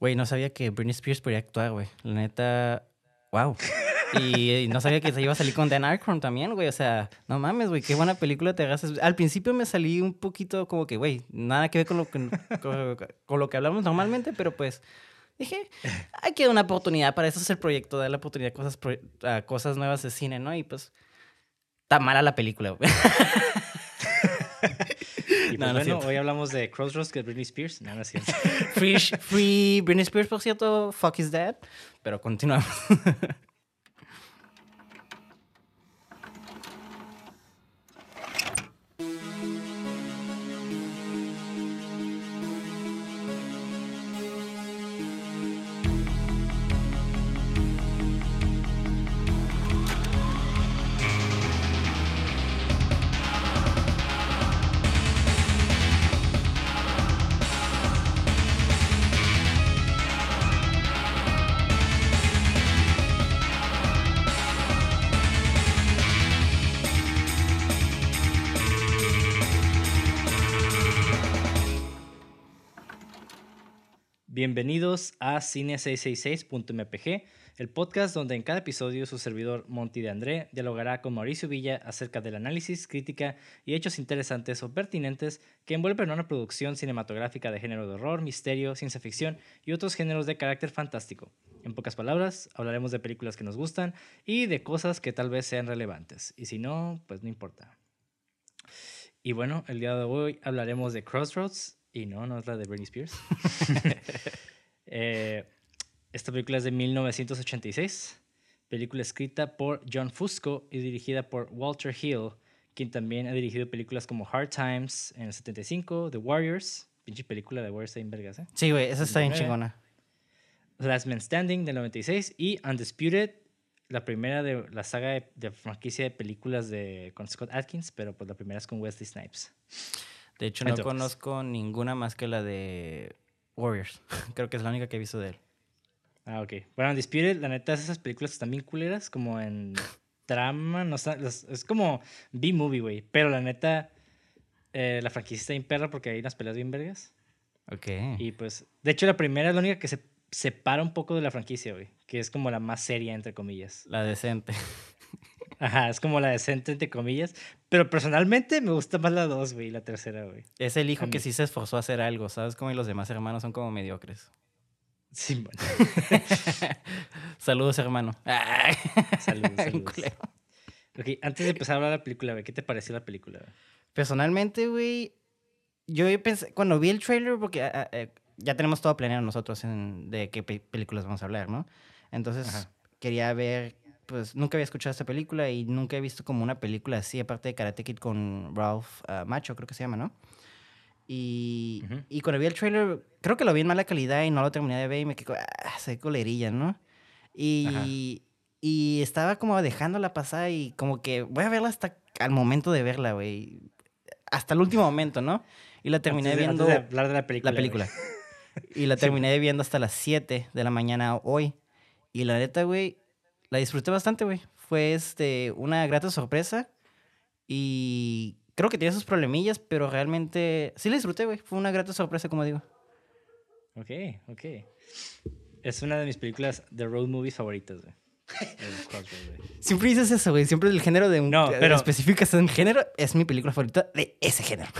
Güey, no sabía que Britney Spears podía actuar, güey. La neta, wow. Y, no sabía que se iba a salir con Dan Aykroyd también, güey. O sea, no mames, güey, qué buena película te hagas. Al principio me salí un poquito como que, güey, nada que ver con lo que, con, lo que hablamos normalmente, pero pues dije, hay que dar una oportunidad. Para eso es el proyecto, dar la oportunidad a cosas, cosas nuevas de cine, ¿no? Y pues, está mala la película, güey. Y pues bueno, hoy hablamos de Crossroads que Britney Spears. No, no es free, free Britney Spears, por cierto, fuck is dead. Pero continuamos. Bienvenidos a cine666.mpg, el podcast donde en cada episodio su servidor Monty de André dialogará con Mauricio Villa acerca del análisis, crítica y hechos interesantes o pertinentes que envuelven una producción cinematográfica de género de horror, misterio, ciencia ficción y otros géneros de carácter fantástico. En pocas palabras, hablaremos de películas que nos gustan y de cosas que tal vez sean relevantes. Y si no, pues no importa. Y bueno, el día de hoy hablaremos de Crossroads, y no, no es la de Britney Spears. Eh, esta película es de 1986. Película escrita por John Fusco y dirigida por Walter Hill, quien también ha dirigido películas como Hard Times en el 75, The Warriors, pinche película de Warriors en vergas, ¿eh? Sí, güey, esa está bien chingona. Last Man Standing del 96 y Undisputed, la primera de la saga de, franquicia de películas de, con Scott Atkins, pero pues la primera es con Wesley Snipes. De hecho, no conozco ninguna más que la de Warriors. Creo que es la única que he visto de él. Ah, ok. Bueno, Disputed, la neta, esas películas están bien culeras, como en trama, no es como B-movie, güey. Pero la neta, eh, la franquicia está bien perra porque hay unas peleas bien vergas. Ok. Y pues, de hecho, la primera es la única que se separa un poco de la franquicia, güey. Que es como la más seria, entre comillas. La decente. Ajá, es como la decente, entre comillas. Pero personalmente me gusta más la dos, güey, la tercera, güey. Es el hijo que sí se esforzó a hacer algo, ¿sabes? Como los demás hermanos son como mediocres. Sí, bueno. saludos, hermano. saludos, saludos. ok, antes de empezar a hablar de la película, güey, ¿qué te pareció la película? Personalmente, güey, yo pensé, cuando vi el trailer, porque ah, ah, eh, ya tenemos todo planeado nosotros de qué películas vamos a hablar, ¿no? Entonces, quería ver pues nunca había escuchado esta película y nunca he visto como una película así, aparte de Karate Kid con Ralph ah, Macho, creo que se llama, ¿no? Y, y, cuando vi el trailer, creo que lo vi en mala calidad y no lo terminé de ver y me quedé, ah, se colerilla, ¿no? Y, y estaba como dejándola pasar y como que voy a verla hasta al momento de verla, güey. Hasta el último momento, ¿no? Y la terminé viendo. Antes de hablar de la película. La película. y la terminé viendo hasta las 7 de la mañana hoy. Y la neta, güey, la disfruté bastante, güey. Fue este, una grata sorpresa y creo que tiene sus problemillas, pero realmente sí la disfruté, güey. Fue una grata sorpresa, como digo. Ok, ok. Es una de mis películas de road movies favoritas, güey. Siempre dices eso, güey. Siempre el género de un. No, pero. Especificas un género. Es mi película favorita de ese género.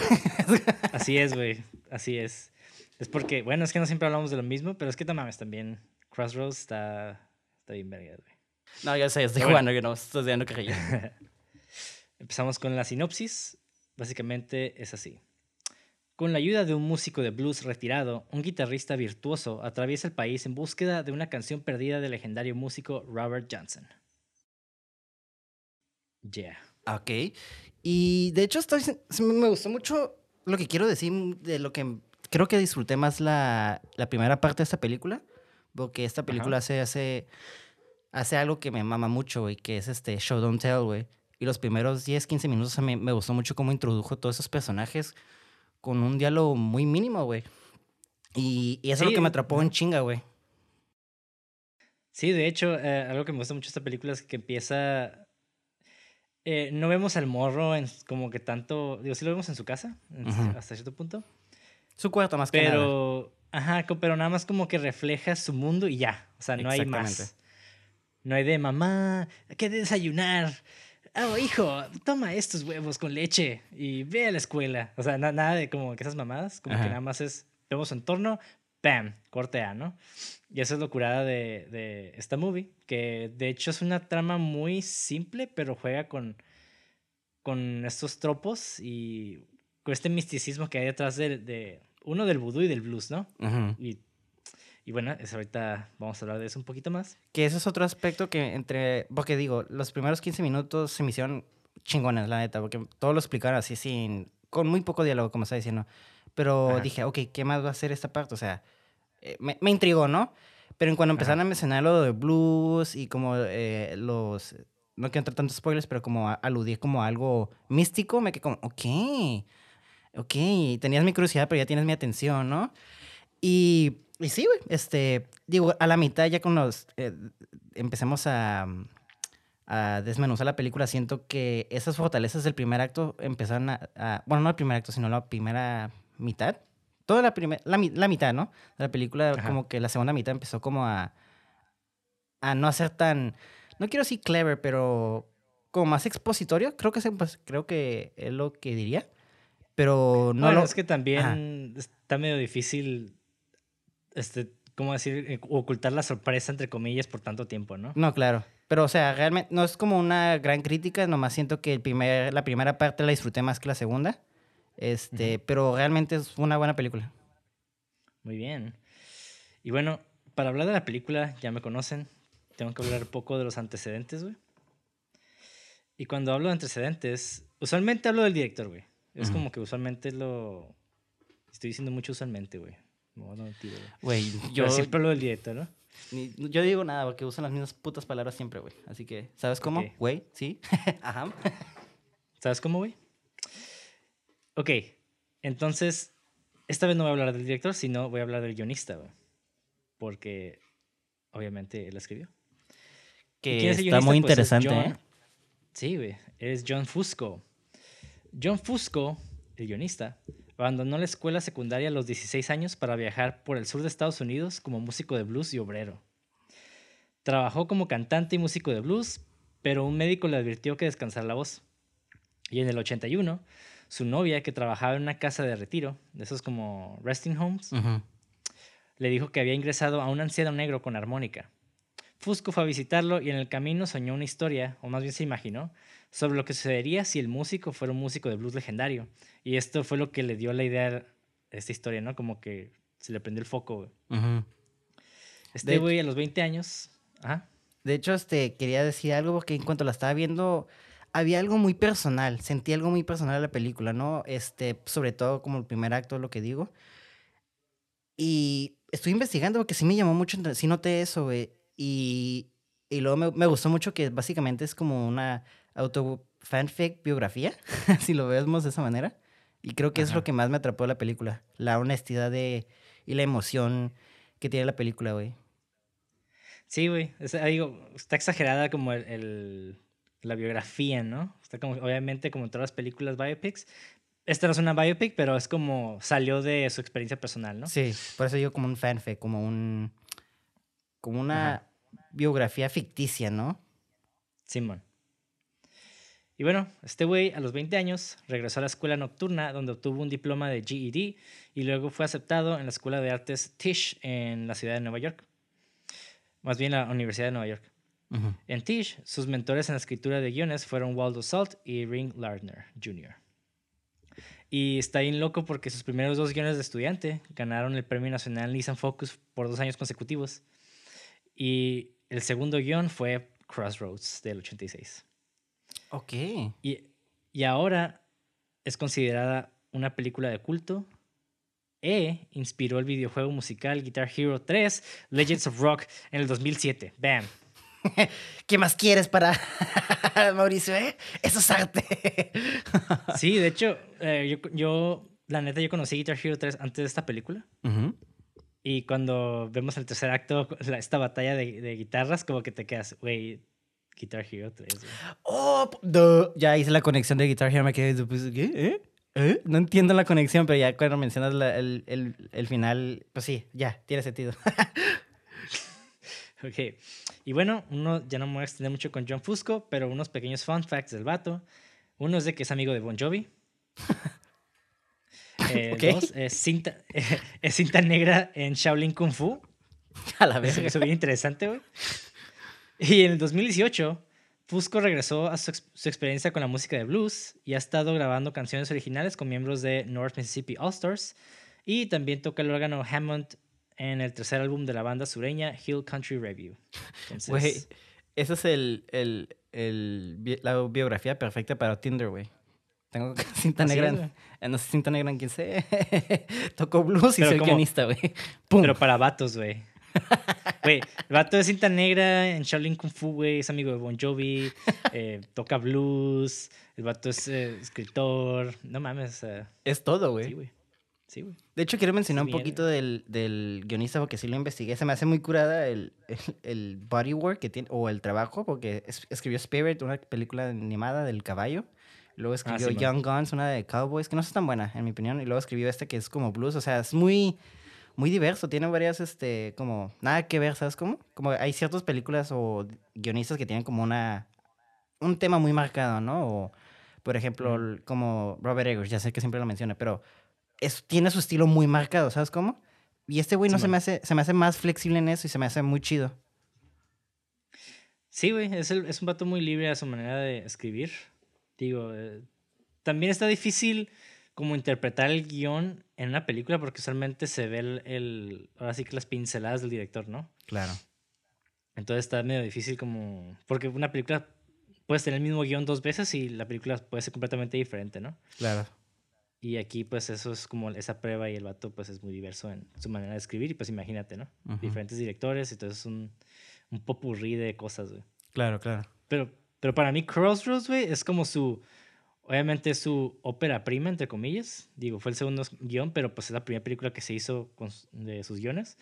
Así es, güey. Así es. Es porque, bueno, es que no siempre hablamos de lo mismo, pero es que no mames también. Crossroads está, está bien verga, güey. No, ya sé, estoy jugando, que no, estoy dando que Empezamos con la sinopsis. Básicamente es así. Con la ayuda de un músico de blues retirado, un guitarrista virtuoso atraviesa el país en búsqueda de una canción perdida del legendario músico Robert Johnson. Yeah. Ok. Y de hecho, estoy, me gustó mucho lo que quiero decir de lo que creo que disfruté más la, la primera parte de esta película. Porque esta película se hace hace algo que me mama mucho, güey, que es este Show Don't Tell, güey. Y los primeros 10, 15 minutos me, me gustó mucho cómo introdujo todos esos personajes con un diálogo muy mínimo, güey. Y, y, eso es lo que me atrapó en chinga, güey. Sí, de hecho, eh, algo que me gusta mucho de esta película es que empieza... Eh, no vemos al morro en, como que tanto... Digo, sí lo vemos en su casa, hasta cierto punto. Su cuarto más que Pero Ajá, pero nada más como que refleja su mundo y ya. O sea, no hay más. No hay de mamá, hay que desayunar. Oh, hijo, toma estos huevos con leche y ve a la escuela. O sea, nada de como que esas mamadas, como que nada más es, vemos su entorno, ¡pam! Cortea, ¿no? Y esa es locura de, de esta movie, que de hecho es una trama muy simple, pero juega con, con estos tropos y con este misticismo que hay detrás de, de uno del vudú y del blues, ¿no? Y y bueno, es ahorita vamos a hablar de eso un poquito más. Que ese es otro aspecto que entre, porque digo, los primeros 15 minutos se me hicieron chingones, la neta, porque todo lo explicaron así sin, con muy poco diálogo, como está diciendo. Pero dije, ok, ¿qué más va a hacer esta parte? O sea, eh, me, me, intrigó, ¿no? Pero en cuando empezaron a mencionar lo de blues y como eh, los, no quiero entrar tantos spoilers, pero como aludí como algo místico, me quedé como, ok, ok, tenías mi curiosidad, pero ya tienes mi atención, ¿no? Y y sí, güey, este, digo, a la mitad ya con los, eh, empecemos a, a, desmenuzar la película, siento que esas fortalezas del primer acto empezaron a, bueno, no el primer acto, sino la primera mitad, toda la primera, la, la, mitad, ¿no? De la película, como que la segunda mitad empezó como a, a no hacer tan, no quiero decir clever, pero como más expositorio, creo que, pues, creo que es lo que diría. Pero no bueno, es que también está medio difícil este, ¿cómo decir? Eh, ocultar la sorpresa, entre comillas, por tanto tiempo, ¿no? No, claro. Pero, o sea, realmente no es como una gran crítica, nomás siento que el primer, la primera parte la disfruté más que la segunda. Este, pero realmente es una buena película. Muy bien. Y bueno, para hablar de la película, ya me conocen, tengo que hablar un poco de los antecedentes, güey. Y cuando hablo de antecedentes, usualmente hablo del director, güey. Es como que usualmente lo... Estoy diciendo mucho usualmente, güey. No, no, tío. Güey, yo. siempre lo del directo, ¿no? yo digo nada, porque usan las mismas putas palabras siempre, güey. Así que, ¿sabes cómo? Güey, sí. Ajá. ¿Sabes cómo, güey? Ok, entonces, esta vez no voy a hablar del director, sino voy a hablar del guionista, güey. Porque, obviamente, él escribió. Que está muy pues, interesante, ¿eh? Sí, güey. Es John Fusco. John Fusco, el guionista, Abandonó la escuela secundaria a los 16 años para viajar por el sur de Estados Unidos como músico de blues y obrero. Trabajó como cantante y músico de blues, pero un médico le advirtió que descansara la voz. Y en el 81, su novia, que trabajaba en una casa de retiro, de esos como resting homes, le dijo que había ingresado a un anciano negro con armónica. Fusco fue a visitarlo y en el camino soñó una historia, o más bien se imaginó, sobre lo que sucedería si el músico fuera un músico de blues legendario. Y esto fue lo que le dio la idea a esta historia, ¿no? Como que se le prendió el foco, Este güey a los 20 años. De hecho, este, quería decir algo porque en cuanto la estaba viendo, había algo muy personal. Sentí algo muy personal en la película, ¿no? Este, sobre todo como el primer acto, lo que digo. Y estoy investigando porque sí me llamó mucho, sí noté eso, güey. Y, y luego me, me, gustó mucho que básicamente es como una auto fanfic biografía, si lo vemos de esa manera. Y creo que es lo que más me atrapó de la película. La honestidad de, y la emoción que tiene la película, güey. Sí, güey. está exagerada como el, la biografía, ¿no? Está como, obviamente, como en todas las películas biopics. Esta no es una biopic, pero es como salió de su experiencia personal, ¿no? Sí, por eso yo como un fanfic, como un. como una biografía ficticia, ¿no? Simón. Y bueno, este güey a los 20 años regresó a la escuela nocturna donde obtuvo un diploma de GED y luego fue aceptado en la Escuela de Artes Tisch en la ciudad de Nueva York. Más bien la Universidad de Nueva York. En Tisch, sus mentores en la escritura de guiones fueron Waldo Salt y Ring Lardner Jr. Y está bien loco porque sus primeros dos guiones de estudiante ganaron el Premio Nacional Nissan Focus por dos años consecutivos. Y el segundo guion fue Crossroads del 86. Ok. Y, y ahora es considerada una película de culto e inspiró el videojuego musical Guitar Hero 3 Legends of Rock en el 2007. Bam. ¿Qué más quieres para Mauricio? Eh? Eso es arte. sí, de hecho, eh, yo, yo, la neta, yo conocí Guitar Hero 3 antes de esta película. Y cuando vemos el tercer acto, esta batalla de, guitarras, como que te quedas, güey, Guitar Hero 3. Oh, ya hice la conexión de Guitar Hero, me quedé, pues, ¿qué? ¿Eh? ¿Eh? No entiendo la conexión, pero ya cuando mencionas el, el, el, final, pues sí, ya, tiene sentido. ok. Y bueno, uno, ya no me voy a extender mucho con John Fusco, pero unos pequeños fun facts del vato. Uno es de que es amigo de Bon Jovi. Eh, dos, es cinta, es cinta negra en Shaolin Kung Fu. A la vez. Eso es bien interesante, güey. Y en el 2018, Fusco regresó a su, experiencia con la música de blues y ha estado grabando canciones originales con miembros de North Mississippi All Stars y también toca el órgano Hammond en el tercer álbum de la banda sureña Hill Country Review. Esa es el, el, el, la biografía perfecta para Tinder, güey. Tengo cinta negra, no sé cinta negra en quién sé. Toco blues y soy guionista, güey. Pero para vatos, güey. Güey, el vato de cinta negra en Shaolin Kung Fu, güey, es amigo de Bon Jovi, eh, toca blues, el vato es eh, escritor, no mames. es todo, güey. Sí, güey. Sí, güey. De hecho, quiero mencionar un poquito del, del, guionista porque sí lo investigué. Se me hace muy curada el, el, bodywork que tiene, o el trabajo, porque escribió Spirit, una película animada del caballo. Luego ah, escribió Young Guns, una de Cowboys, que no es tan buena, en mi opinión. Y luego escribió este que es como blues. O sea, es muy muy diverso, tiene varias, este, como, nada que ver, ¿sabes cómo? Como hay ciertas películas o guionistas que tienen como una, un tema muy marcado, ¿no? O, por ejemplo, como Robert Eggers, ya sé que siempre lo menciona, pero es, tiene su estilo muy marcado, ¿sabes cómo? Y este güey no se me hace, se me hace más flexible en eso y se me hace muy chido. Sí, güey, es, es un vato muy libre a su manera de escribir. Digo, eh, también está difícil como interpretar el guion en una película porque usualmente se ve el, ahora sí que las pinceladas del director, ¿no? Claro. Entonces está medio difícil como, porque una película puedes tener el mismo guion dos veces y la película puede ser completamente diferente, ¿no? Claro. Y aquí pues eso es como esa prueba y el vato pues es muy diverso en su manera de escribir y pues imagínate, ¿no? Diferentes directores, entonces es un, un popurrí de cosas, güey. Claro, claro. Pero, pero para mí Crossroads, güey, es como su Obviamente es su ópera prima, entre comillas. Digo, fue el segundo guion, pero pues es la primera película que se hizo con, de sus guiones.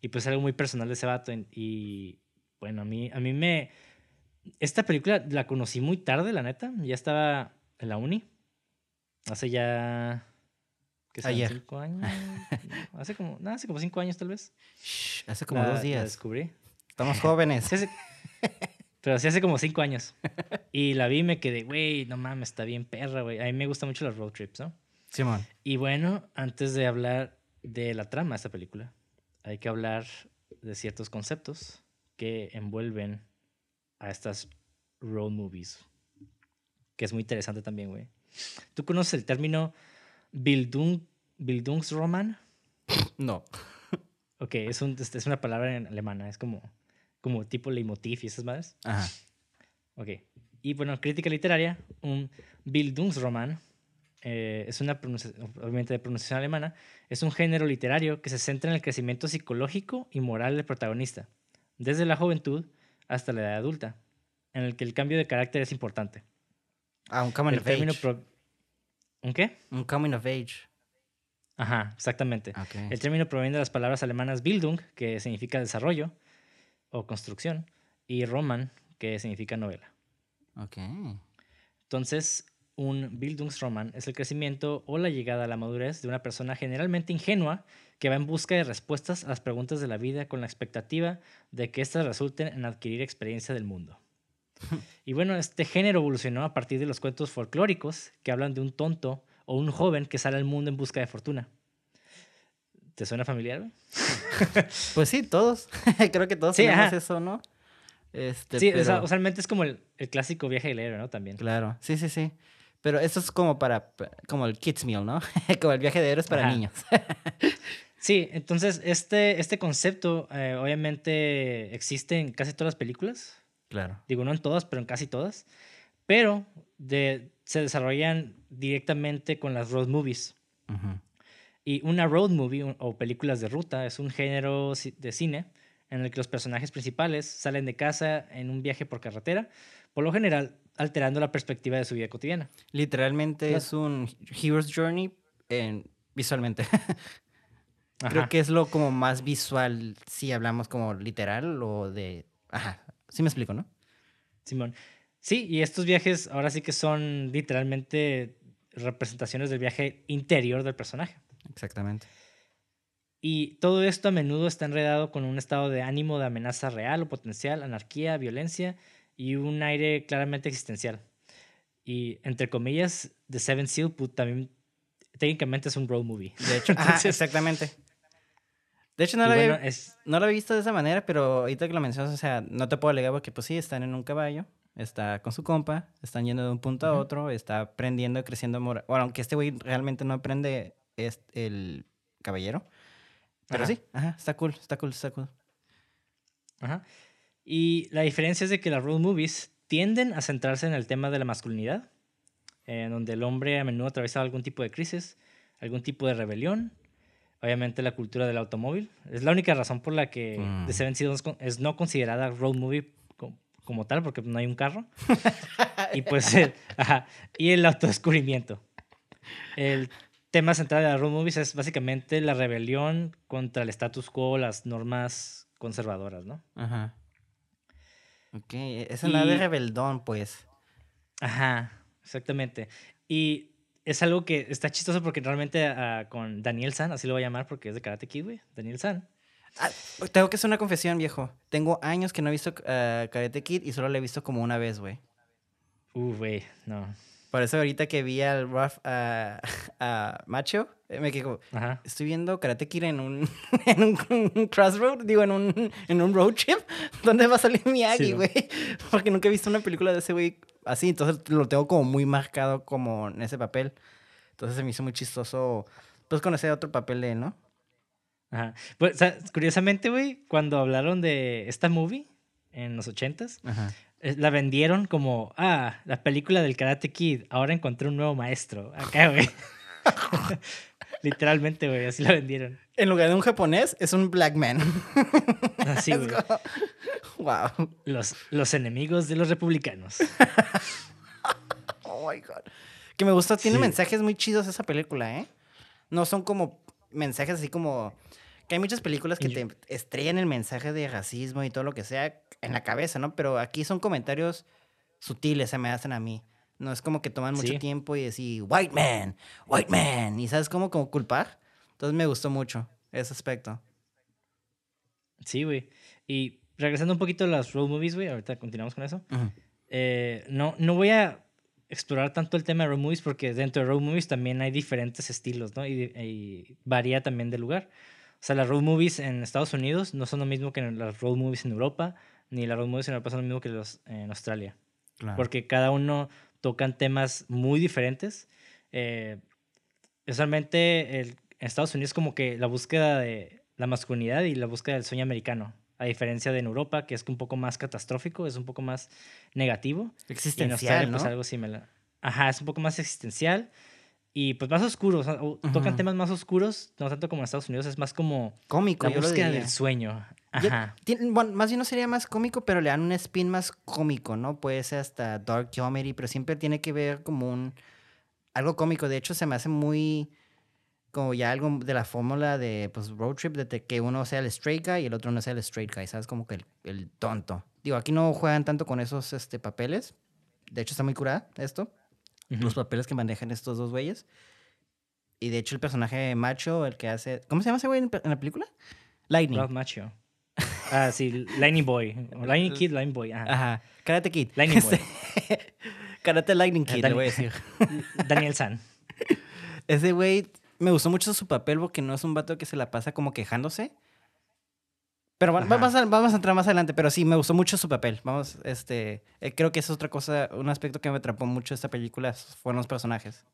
Y pues es algo muy personal de ese vato. Y bueno, a mí, a mí me... Esta película la conocí muy tarde, la neta. Ya estaba en la uni. Hace ya... ¿Qué Ayer. ¿Cinco años? hace como... No, hace como cinco años tal vez. hace como dos días. La descubrí. Estamos jóvenes. Pero sí hace como cinco años. Y la vi y me quedé, güey, no mames, está bien perra, güey. A mí me gustan mucho los road trips, ¿no? Simón. Y bueno, antes de hablar de la trama de esta película, hay que hablar de ciertos conceptos que envuelven a estas road movies. Que es muy interesante también, güey. ¿Tú conoces el término Bildung, Bildungsroman? No. Ok, es, un, es una palabra en alemana, es como como tipo leitmotiv y esas madres. Ajá. Ok. Y bueno, crítica literaria, un Bildungsroman, eh, es una, obviamente de pronunciación alemana, es un género literario que se centra en el crecimiento psicológico y moral del protagonista, desde la juventud hasta la edad adulta, en el que el cambio de carácter es importante. Ah, un coming of age. ¿Un qué? Un coming of age. Ajá, exactamente. El término proviene de las palabras alemanas Bildung, que significa desarrollo, o construcción, y Roman, que significa novela. Ok. Entonces, un Bildungsroman es el crecimiento o la llegada a la madurez de una persona generalmente ingenua que va en busca de respuestas a las preguntas de la vida con la expectativa de que éstas resulten en adquirir experiencia del mundo. y bueno, este género evolucionó a partir de los cuentos folclóricos que hablan de un tonto o un joven que sale al mundo en busca de fortuna. ¿Te suena familiar, pues sí, todos. Creo que todos tenemos eso, ¿no? Este, sí, usualmente es como el, clásico viaje del héroe, ¿no? También. Claro, sí, sí, sí. Pero eso es como para, como el kids meal, ¿no? como el viaje de héroes para niños. sí, entonces este, este concepto eh, obviamente existe en casi todas las películas. Claro. Digo, no en todas, pero en casi todas. Pero de, se desarrollan directamente con las road movies. Y una road movie o películas de ruta es un género de cine en el que los personajes principales salen de casa en un viaje por carretera, por lo general alterando la perspectiva de su vida cotidiana. Literalmente es un hero's journey en, visualmente. Creo que es lo como más visual si hablamos como literal o de... Ajá, sí me explico, ¿no? Simón. Sí, y estos viajes ahora sí que son literalmente representaciones del viaje interior del personaje. Exactamente. Y todo esto a menudo está enredado con un estado de ánimo de amenaza real o potencial, anarquía, violencia y un aire claramente existencial. Y entre comillas, The Seven Seal pues, también técnicamente es un road movie. De hecho, exactamente. De hecho, no lo, había, no lo he visto de esa manera, pero ahorita que lo mencionas, o sea, no te puedo alegar porque, pues sí, están en un caballo, está con su compa, están yendo de un punto a otro, está aprendiendo, creciendo. Bueno, aunque este güey realmente no aprende es el caballero. Pero sí, ajá, está cool, está cool, está cool. Ajá. Y la diferencia es de que las road movies tienden a centrarse en el tema de la masculinidad, en donde el hombre a menudo atraviesa algún tipo de crisis, algún tipo de rebelión, obviamente la cultura del automóvil. Es la única razón por la que mm. The Seven Seasons es no considerada road movie como, tal, porque no hay un carro. y pues, el, ajá, y el autodescubrimiento. El tema central de las road movies es básicamente la rebelión contra el status quo, las normas conservadoras, ¿no? Ajá. Ok, es una de rebeldón, pues. Ajá, exactamente. Y es algo que está chistoso porque realmente uh, con Daniel San, así lo voy a llamar porque es de Karate Kid, güey. Daniel San. Ah, tengo que hacer una confesión, viejo. Tengo años que no he visto uh, Karate Kid y solo lo he visto como una vez, güey. Uh, güey, no. Por eso ahorita que vi al Ruff a, Macho, eh, me quedo, estoy viendo Karate Kid en un, en un, crossroad, digo, en un, en un road trip. ¿Dónde va a salir Miyagi, güey? Porque nunca he visto una película de ese güey así, entonces lo tengo como muy marcado como en ese papel. Entonces se me hizo muy chistoso, pues conocer otro papel de él, ¿no? Ajá. Pues, curiosamente, güey, cuando hablaron de esta movie en los ochentas, la vendieron como, ah, la película del Karate Kid, ahora encontré un nuevo maestro. Acá, güey. Literalmente, güey, así la vendieron. En lugar de un japonés, es un black man. Así, güey. Wow. Los, los enemigos de los republicanos. oh my God. Que me gusta, tiene mensajes muy chidos esa película, ¿eh? No son como mensajes así como. Que hay muchas películas que te estrellan el mensaje de racismo y todo lo que sea en la cabeza, ¿no? Pero aquí son comentarios sutiles, se me hacen a mí. No es como que toman mucho tiempo y decir, white man, white man. Y sabes cómo como culpar. Entonces me gustó mucho ese aspecto. Sí, güey. Y regresando un poquito a las road movies, güey, ahorita continuamos con eso. Eh, no, no voy a explorar tanto el tema de road movies porque dentro de road movies también hay diferentes estilos, ¿no? Y, y, varía también de lugar. O sea, las road movies en Estados Unidos no son lo mismo que las road movies en Europa, ni las road movies en Europa son lo mismo que los en Australia. Porque cada uno tocan temas muy diferentes. Eh, usualmente el, en Estados Unidos como que la búsqueda de la masculinidad y la búsqueda del sueño americano. A diferencia de en Europa, que es un poco más catastrófico, es un poco más negativo. Existencial, pues, algo similar. Ajá, es un poco más existencial y pues más oscuros. Tocan temas más oscuros, no tanto como en Estados Unidos, es más como cómico. La búsqueda del sueño. Ajá. bueno, más bien no sería más cómico, pero le dan un spin más cómico, ¿no? Puede ser hasta dark comedy, pero siempre tiene que ver como un algo cómico. De hecho, se me hace muy como ya algo de la fórmula de pues, road trip, de que uno sea el straight guy y el otro no sea el straight guy, ¿sabes? Como que el, el tonto. Digo, aquí no juegan tanto con esos este, papeles. De hecho, está muy curada esto. Los papeles que manejan estos dos güeyes. Y de hecho, el personaje macho, el que hace. ¿Cómo se llama ese güey en, la película? Lightning. Ralph Macho. Ah, sí, Lightning Boy. Lightning Kid, Lightning Boy. Ajá. Karate Kid. Lightning Boy. Karate Lightning Kid, le voy a decir. Daniel San. Ese güey me gustó mucho su papel porque no es un vato que se la pasa como quejándose. Pero vamos a, vamos a entrar más adelante, pero sí, me gustó mucho su papel. Vamos, este, eh, creo que es otra cosa, un aspecto que me atrapó mucho esta película fueron los personajes.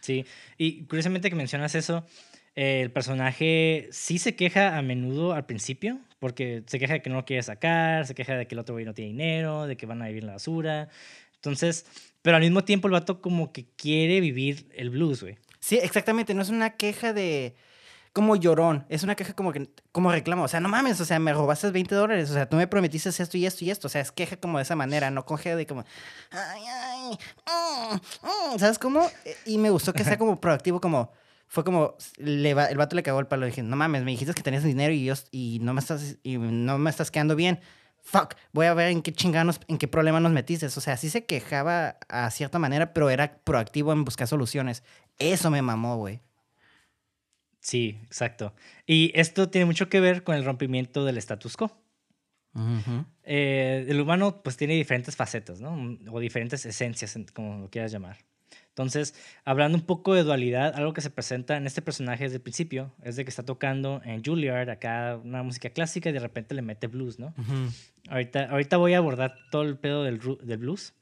Sí, y curiosamente que mencionas eso, eh, el personaje sí se queja a menudo al principio, porque se queja de que no lo quiere sacar, se queja de que el otro güey no tiene dinero, de que van a vivir en la basura. Entonces, pero al mismo tiempo el vato como que quiere vivir el blues, güey. Sí, exactamente. No es una queja de como llorón. Es una queja como que como reclamo. O sea, no mames, o sea, me robaste 20 dólares. O sea, tú me prometiste esto y esto y esto. O sea, es queja como de esa manera, no coge de como. Ay, ay, mm, mm", ¿Sabes cómo? Y me gustó que sea como proactivo, como. Fue como. Le el vato le cagó el palo. Dije, no mames, me dijiste que tenías dinero y, yo, y, no me estás, y no me estás quedando bien. fuck, voy a ver en qué chinganos, en qué problema nos metiste. O sea, sí se quejaba a cierta manera, pero era proactivo en buscar soluciones. Eso me mamó, güey. Sí, exacto. Y esto tiene mucho que ver con el rompimiento del status quo. Eh, el humano pues tiene diferentes facetas, ¿no? O diferentes esencias, como lo quieras llamar. Entonces, hablando un poco de dualidad, algo que se presenta en este personaje desde el principio es de que está tocando en Juilliard acá una música clásica y de repente le mete blues, ¿no? ahorita, ahorita voy a abordar todo el pedo del, del blues,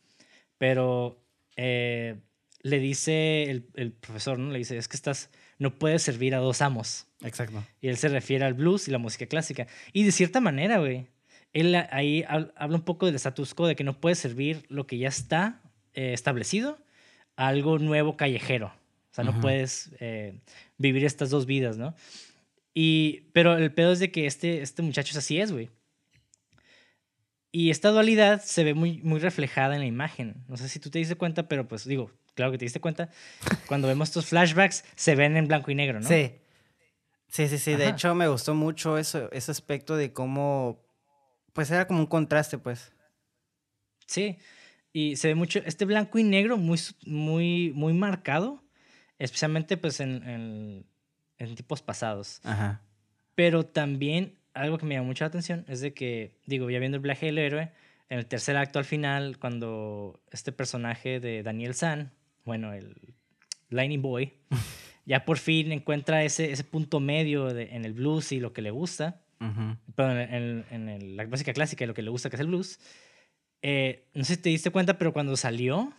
pero eh, le dice el, el, profesor, ¿no? Le dice, es que estás, no puedes servir a dos amos. Exacto. Y él se refiere al blues y la música clásica. Y de cierta manera, güey, él ahí habla un poco del status quo, de que no puedes servir lo que ya está eh, establecido algo nuevo callejero. O sea, no puedes eh, vivir estas dos vidas, ¿no? Y, pero el pedo es de que este, este muchacho es así es, güey. Y esta dualidad se ve muy, muy reflejada en la imagen. No sé si tú te diste cuenta, pero pues digo, claro que te diste cuenta. Cuando vemos estos flashbacks, se ven en blanco y negro, ¿no? Sí. Sí, sí, sí. De hecho, me gustó mucho eso, ese aspecto de cómo, pues era como un contraste, pues. Sí. Y se ve mucho este blanco y negro muy, muy, muy marcado, especialmente pues en, en, tipos pasados. Ajá. Pero también algo que me llama mucho la atención es de que, digo, ya viendo el viaje del héroe, en el tercer acto al final, cuando este personaje de Daniel San, bueno, el Lightning Boy, ya por fin encuentra ese, ese punto medio en el blues y lo que le gusta, pero en, en, la música clásica y lo que le gusta que es el blues, eh, no sé si te diste cuenta, pero cuando salió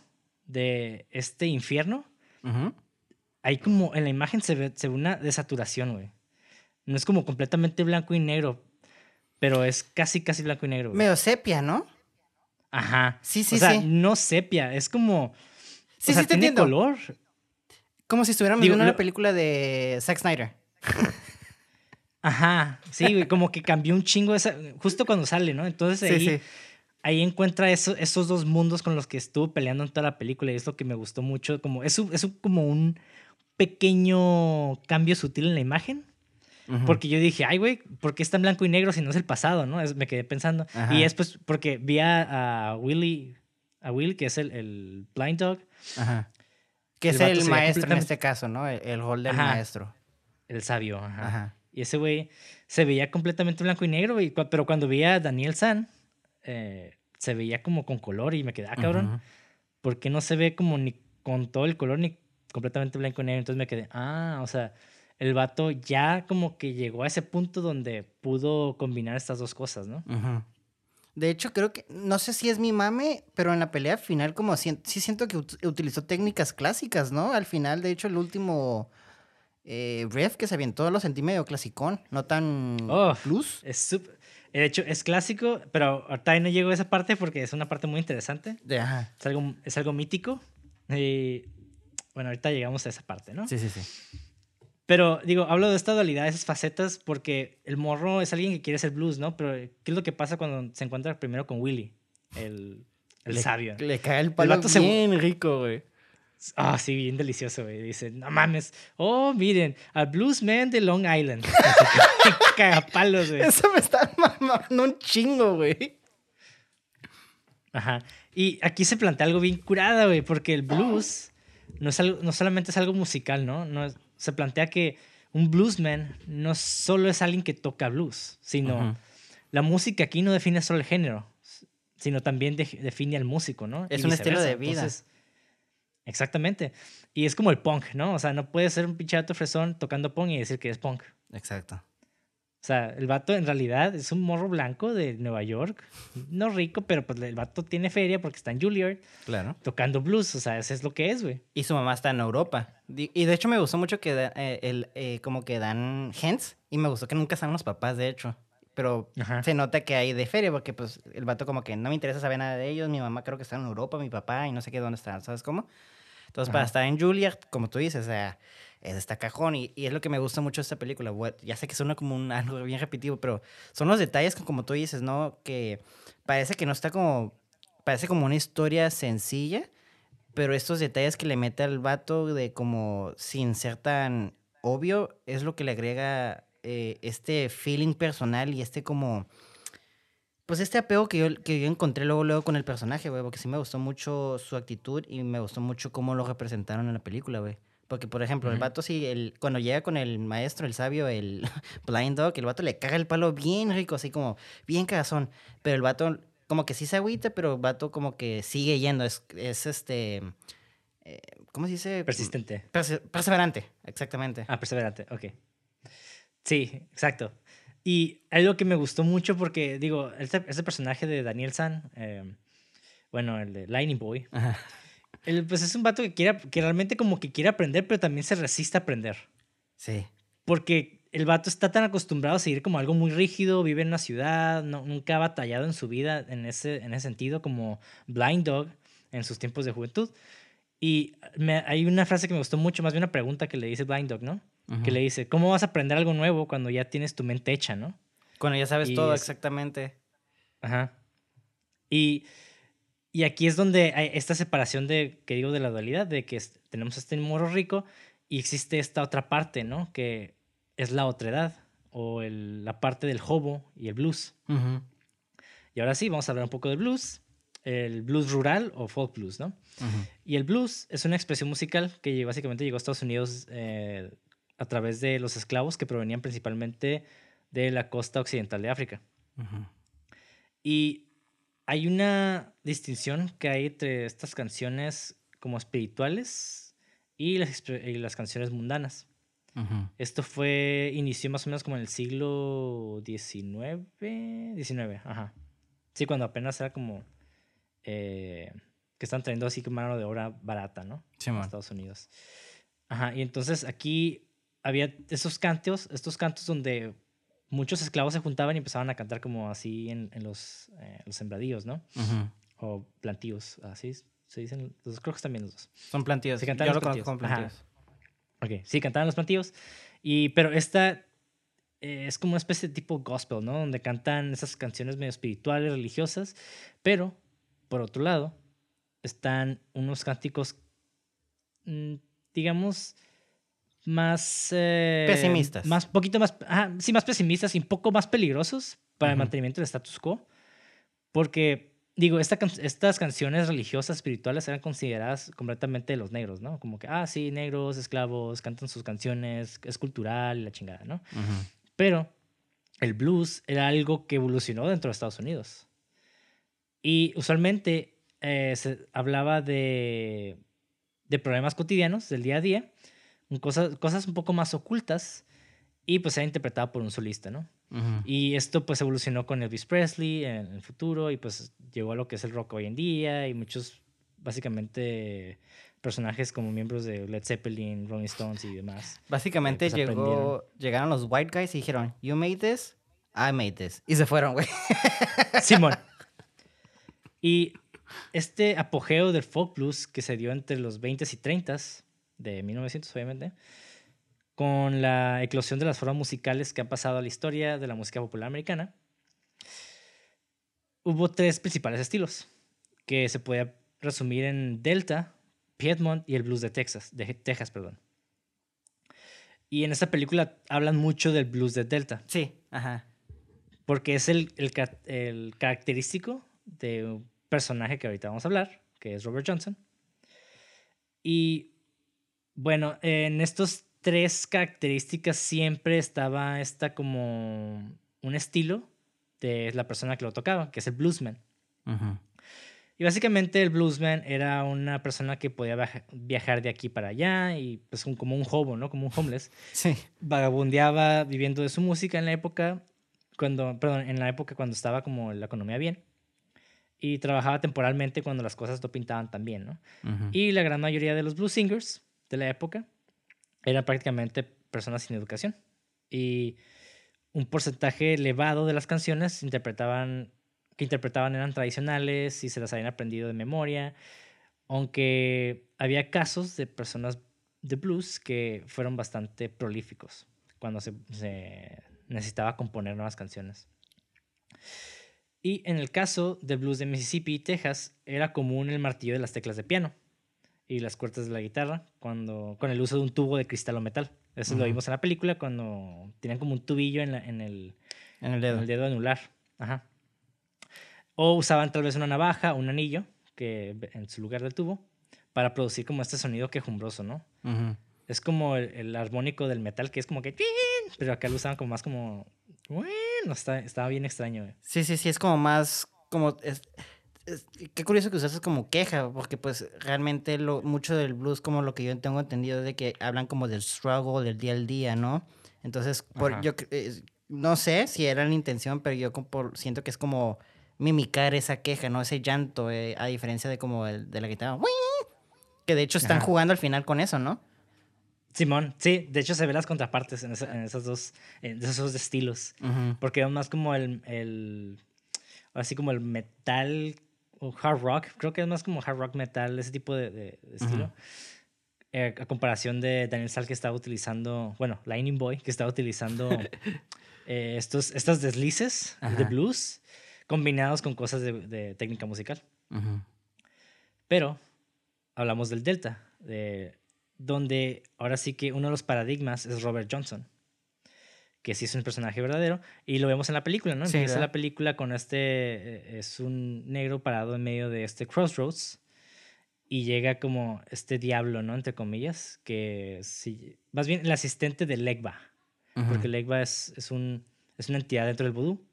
de este infierno, ahí como en la imagen se ve, se ve una desaturación, güey. No es como completamente blanco y negro, pero es casi, casi blanco y negro. Medio sepia, ¿no? Ajá. Sí, sí, o sea, no sepia, es como... Sí, o sea, sí, te tiene color. Como si estuviéramos viendo una película de Zack Snyder. Ajá, sí, como que cambió un chingo esa, justo cuando sale, ¿no? Entonces ahí sí, ahí encuentra esos dos mundos con los que estuvo peleando en toda la película y es lo que me gustó mucho. Como, es, es como un pequeño cambio sutil en la imagen. Porque yo dije, ay, güey, ¿por qué está en blanco y negro si no es el pasado, no? me quedé pensando. Y después, porque vi a, Willy, a Will, que es el, el Blind Dog. Ajá. Que es el maestro en este caso, ¿no? El, rol del maestro. El sabio, ajá. Y ese güey se veía completamente blanco y negro, pero cuando vi a Daniel San, eh, se veía como con color y me quedé, ah, cabrón, ¿por qué no se ve como ni con todo el color ni completamente blanco y negro? Entonces me quedé, ah, o sea, el vato ya como que llegó a ese punto donde pudo combinar estas dos cosas, ¿no? De hecho, creo que, no sé si es mi mame, pero en la pelea final como sí siento que utilizó técnicas clásicas, ¿no? Al final, de hecho, el último eh, ref que se avientó lo sentí medio clasicón, no tan oh, plus. Es súper de hecho, es clásico, pero ahorita no llego a esa parte porque es una parte muy interesante. Es, algo, es algo mítico. Y bueno, ahorita llegamos a esa parte, ¿no? Sí, sí, sí. Pero digo, hablo de esta dualidad, esas facetas, porque el morro es alguien que quiere ser blues, ¿no? Pero ¿qué es lo que pasa cuando se encuentra primero con Willy, el, el sabio? Le cae el palo bien rico, güey. Ah, sí, bien delicioso, güey. Dice, no mames. Oh, miren, al Bluesman de Long Island. Cagapalos, güey. Eso me está mamando un chingo, güey. Ajá. Y aquí se plantea algo bien curada, güey, porque el blues no, es algo, no solamente es algo musical, ¿no? no se plantea que un bluesman no solo es alguien que toca blues, sino la música aquí no define solo el género, sino también define al músico, ¿no? Es un estilo de vida. Exactamente. Y es como el punk, ¿no? O sea, no puede ser un pinchato fresón tocando punk y decir que es punk. Exacto. O sea, el vato en realidad es un morro blanco de Nueva York. No rico, pero pues el vato tiene feria porque está en Juilliard. Claro. Tocando blues. O sea, eso es lo que es, güey. Y su mamá está en Europa. Y de hecho me gustó mucho que eh, el, eh, como que dan hints. Y me gustó que nunca están los papás, de hecho. Pero se nota que hay de feria porque pues el vato como que no me interesa saber nada de ellos. Mi mamá creo que está en Europa, mi papá, y no sé qué dónde están, ¿sabes cómo? Entonces, para estar en Juilliard, como tú dices, o sea, es esta cajón. Y, y, es lo que me gusta mucho de esta película. Ya sé que suena como un, algo bien repetitivo, pero son los detalles que, como tú dices, ¿no? Que parece que no está como. Parece como una historia sencilla, pero estos detalles que le mete al vato de como sin ser tan obvio es lo que le agrega eh, este feeling personal y este como Pues este apego que yo, que yo encontré luego, luego con el personaje, güey, porque sí me gustó mucho su actitud y me gustó mucho cómo lo representaron en la película, güey. Porque, por ejemplo, el vato sí, el, cuando llega con el maestro, el sabio, el blind dog, el vato le caga el palo bien rico, así como bien cagazón. Pero el vato como que sí se agüita, pero el vato como que sigue yendo. Es, es este... eh, ¿Cómo se dice? Persistente. Perse- perseverante, exactamente. Ah, perseverante, ok. Sí, exacto. Y algo que me gustó mucho porque, digo, este, este personaje de Daniel San, eh, bueno, el de Lightning Boy, Ajá. Él, pues es un vato que, quiere, que realmente como que quiere aprender, pero también se resiste a aprender. Sí. Porque el vato está tan acostumbrado a seguir como algo muy rígido, vive en una ciudad, no- nunca ha batallado en su vida en ese, en ese sentido, como Blind Dog en sus tiempos de juventud. Y me- hay una frase que me gustó mucho, más bien una pregunta que le dice Blind Dog, ¿no? Que le dice, ¿cómo vas a aprender algo nuevo cuando ya tienes tu mente hecha, ¿no? Cuando ya sabes Y todo es- exactamente. Ajá. Y, y aquí es donde hay esta separación de, que digo, de la dualidad, de que tenemos este morro rico y existe esta otra parte, ¿no? Que es la otredad o el- la parte del hobo y el blues. Y ahora sí, vamos a hablar un poco del blues, el blues rural o folk blues, ¿no? Y el blues es una expresión musical que básicamente llegó a Estados Unidos eh, a través de los esclavos que provenían principalmente de la costa occidental de África. Y hay una distinción que hay entre estas canciones como espirituales y las, exp- y las canciones mundanas. Esto fue, inició más o menos como en el siglo XIX, XIX, ajá. Sí, cuando apenas era como eh, que están trayendo así como mano de obra barata, ¿no? a Simón. Estados Unidos. Ajá, y entonces aquí había esos cantos, estos cantos donde muchos esclavos se juntaban y empezaban a cantar como así en, en los, eh, los sembradíos, ¿no? O plantíos, así se dicen, los, creo que bien los dos. Son plantillos. Se Yo cantaban lo los plantillos. Ok, sí, cantaban los plantíos. Y, pero esta eh, es como una especie de tipo gospel, ¿no? Donde cantan esas canciones medio espirituales, religiosas. Pero, por otro lado, están unos cánticos, mm, digamos, más... eh, Pesimistas. Más, poquito más, ajá, sí, más pesimistas y un poco más peligrosos para el mantenimiento del status quo. Porque, digo, esta estas canciones religiosas, espirituales, eran consideradas completamente de los negros, ¿no? Como que, ah, sí, negros, esclavos, cantan sus canciones, es cultural la chingada, ¿no? Pero el blues era algo que evolucionó dentro de Estados Unidos. Y usualmente eh, se hablaba de, de problemas cotidianos del día a día, cosas, cosas un poco más ocultas, y pues era interpretado por un solista, ¿no? Ujú. Y esto pues evolucionó con Elvis Presley en el futuro y pues llegó a lo que es el rock hoy en día y muchos básicamente personajes como miembros de Led Zeppelin, Rolling Stones y demás. Básicamente Eh, pues, llegó, llegaron los white guys y dijeron, you made this, I made this. Y se fueron, güey. Simón. Y este apogeo del folk blues que se dio entre los 20s y 30s de 1900, obviamente, con la eclosión de las formas musicales que han pasado a la historia de la música popular americana, hubo tres principales estilos que se podía resumir en Delta, Piedmont y el blues de Texas, de Texas, perdón. Y en esta película hablan mucho del blues de Delta Sí, ajá. porque es el, el, el característico de un personaje que ahorita vamos a hablar, que es Robert Johnson. Y bueno, en estos tres características siempre estaba esta como un estilo de la persona que lo tocaba, que es el bluesman. Ujú. Y básicamente el bluesman era una persona que podía viaja- viajar de aquí para allá y pues un- como un hobo, ¿no? Como un homeless Sí. vagabundeaba viviendo de su música en la época cuando perdón en la época cuando estaba como la economía bien y trabajaba temporalmente cuando las cosas no pintaban tan bien no Ujú. y la gran mayoría de los blues singers de la época eran prácticamente personas sin educación y un porcentaje elevado de las canciones interpretaban que interpretaban eran tradicionales y se las habían aprendido de memoria aunque había casos de personas de blues que fueron bastante prolíficos cuando se, se necesitaba componer nuevas canciones. Y en el caso del blues de Mississippi y Texas, era común el martillo de las teclas de piano y las cuerdas de la guitarra cuando, con el uso de un tubo de cristal o metal. Eso lo Ujú. vimos en la película cuando tenían como un tubillo en, la- en el, En el en dedo. el dedo anular. Ajá. O usaban tal vez una navaja, un anillo, que en su lugar del tubo, para producir como este sonido quejumbroso, ¿no? Es como el, armónico del metal, que es como que... Pero acá lo usaban como más como... Bueno, está, estaba bien extraño. Sí, sí, sí, es como más... como Qué curioso que usases como queja, porque pues realmente lo, mucho del blues, como lo que yo tengo entendido, de que hablan como del struggle, del día al día, ¿no? Entonces, por, yo eh, no sé si era la intención, pero yo siento que es como mimicar esa queja, ¿no? Ese llanto, eh, a diferencia de como el de la guitarra. Que de hecho están jugando al final con eso, ¿no? Simón, sí, de hecho se ven las contrapartes en, esos, dos, en esos dos estilos. Porque es más como el, el, así como el metal o hard rock, creo que es más como hard rock metal, ese tipo de, estilo. Eh, a comparación de Daniel Sal que estaba utilizando, bueno, Lightning Boy, que estaba utilizando eh, estos, estos deslices de blues combinados con cosas de, técnica musical. Pero hablamos del Delta, de, donde ahora sí que uno de los paradigmas es Robert Johnson, que sí es un personaje verdadero, y lo vemos en la película, ¿no? Empieza la película con este, eh, es un negro parado en medio de este crossroads, y llega como este diablo, ¿no? Entre comillas, que sí, más bien el asistente de Legba, porque Legba es, es, un, es una entidad dentro del vudú.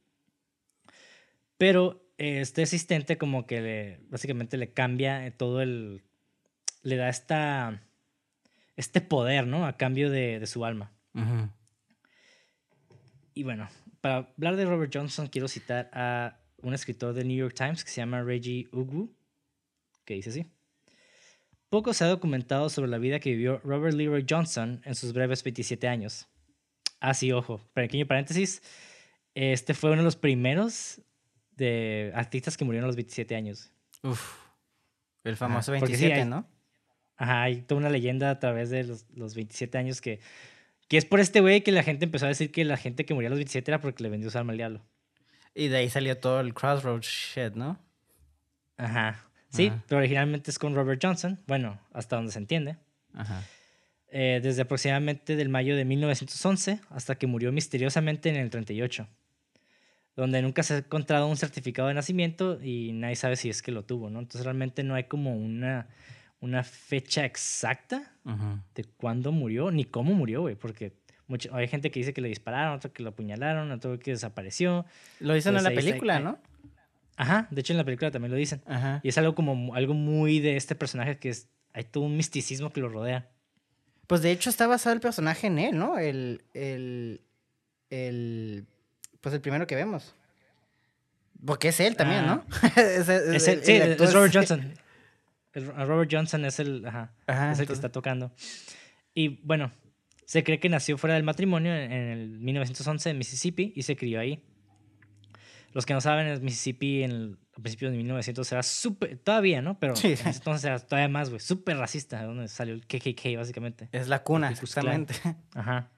Pero este asistente como que le, básicamente le cambia todo el... le da esta... este poder, ¿no? A cambio de, su alma. Y bueno, para hablar de Robert Johnson quiero citar a un escritor del New York Times que se llama Reggie Ugu, que dice así. Poco se ha documentado sobre la vida que vivió Robert Leroy Johnson en sus breves 27 años. Ah, sí, ojo, pequeño paréntesis. Este fue uno de los primeros de artistas que murieron a los 27 años. Uf. El famoso 27, ¿no? Ajá, hay toda una leyenda a través de los, los 27 años que, que es por este güey que la gente empezó a decir que la gente que murió a los 27 era porque le vendió su alma al diablo. Y de ahí salió todo el Crossroads shit, ¿no? Ajá. Sí, pero originalmente es con Robert Johnson. Bueno, hasta donde se entiende. Ajá. Eh, desde aproximadamente del mayo de 1911 hasta que murió misteriosamente en el 38 donde nunca se ha encontrado un certificado de nacimiento y nadie sabe si es que lo tuvo, ¿no? Entonces realmente no hay como una, una fecha exacta de cuándo murió, ni cómo murió, güey, porque mucho, hay gente que dice que le dispararon, otro que lo apuñalaron, otro que desapareció. Lo dicen en la película, ¿no? Ajá, de hecho en la película también lo dicen. Y es algo como algo muy de este personaje que es, hay todo un misticismo que lo rodea. Pues de hecho está basado el personaje en él, ¿no? El, el, el pues el primero que vemos. Porque es él también, ¿no? Ah. es, sí, es Robert Johnson. Robert Johnson es el, ajá, es el que está tocando. Y bueno, se cree que nació fuera del matrimonio en, el 1911 en Mississippi y se crió ahí. Los que no saben, es Mississippi en el, a principios de 1900 era súper, todavía, ¿no? Pero entonces era todavía más, güey, súper racista, donde salió el KKK, básicamente. Es la cuna, justamente. Ajá.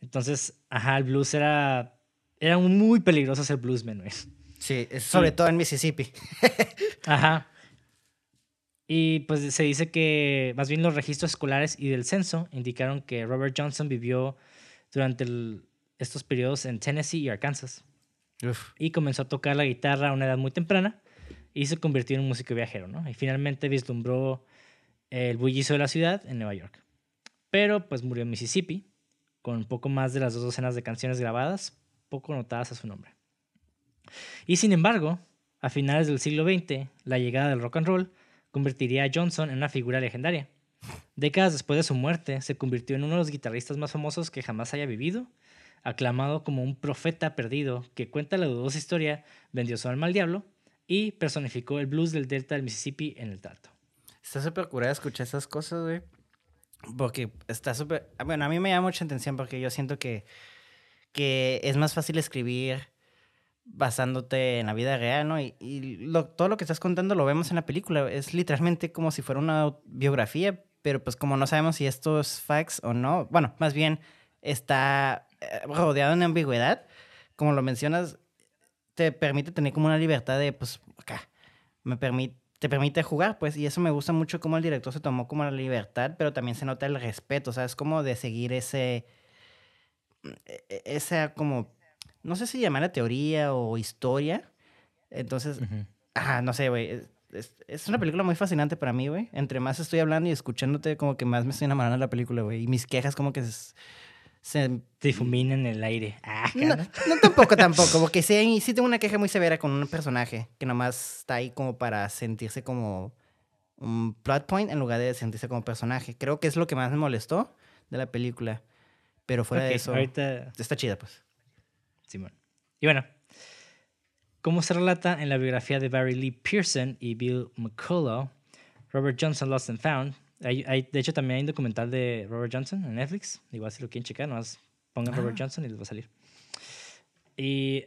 Entonces, ajá, el blues era era muy peligroso ser bluesman, güey. Sí, sobre todo en Mississippi. Ajá. Y pues se dice que más bien los registros escolares y del censo indicaron que Robert Johnson vivió durante estos periodos en Tennessee y Arkansas. Y comenzó a tocar la guitarra a una edad muy temprana y se convirtió en un músico viajero, ¿no? Y finalmente vislumbró el bullicio de la ciudad en Nueva York. Pero pues murió en Mississippi, con poco más de las dos docenas de canciones grabadas, poco notadas a su nombre. Y sin embargo, a finales del siglo XX, la llegada del rock and roll convertiría a Johnson en una figura legendaria. Décadas después de su muerte, se convirtió en uno de los guitarristas más famosos que jamás haya vivido, aclamado como un profeta perdido que cuenta la dudosa historia, vendió su alma al diablo y personificó el blues del delta del Mississippi en el trato. Está súper curada escuchar esas cosas, güey. Porque está súper... Bueno, a mí me llama mucha atención porque yo siento que que es más fácil escribir basándote en la vida real, ¿no? Y, todo lo que estás contando lo vemos en la película. Es literalmente como si fuera una biografía, pero pues como no sabemos si esto es facts o no, bueno, más bien está eh, rodeado de ambigüedad, como lo mencionas, te permite tener como una libertad de, pues, acá, me permite te permite jugar, pues, y eso me gusta mucho cómo el director se tomó como la libertad, pero también se nota el respeto, o sea, es como de seguir ese, e, e, esa como, no sé si llamarla teoría o historia, Entonces, ah, no sé, güey. Es, es, una película muy fascinante para mí, güey. Entre más estoy hablando y escuchándote, como que más me estoy enamorando de la película, güey. Y mis quejas como que se... difuminan en el aire. Ah, no, no, tampoco, tampoco. Porque sí, sí tengo una queja muy severa con un personaje que nomás está ahí como para sentirse como un plot point en lugar de sentirse como personaje. Creo que es lo que más me molestó de la película. Pero fuera de eso, ahorita... está chida, pues. Simón. Y bueno, como se relata en la biografía de Barry Lee Pearson y Bill McCullough, Robert Johnson Lost and Found. Hay, de hecho, también hay un documental de Robert Johnson en Netflix. Igual si lo quieren checar, nomás pongan Robert ah. Johnson y les va a salir. Y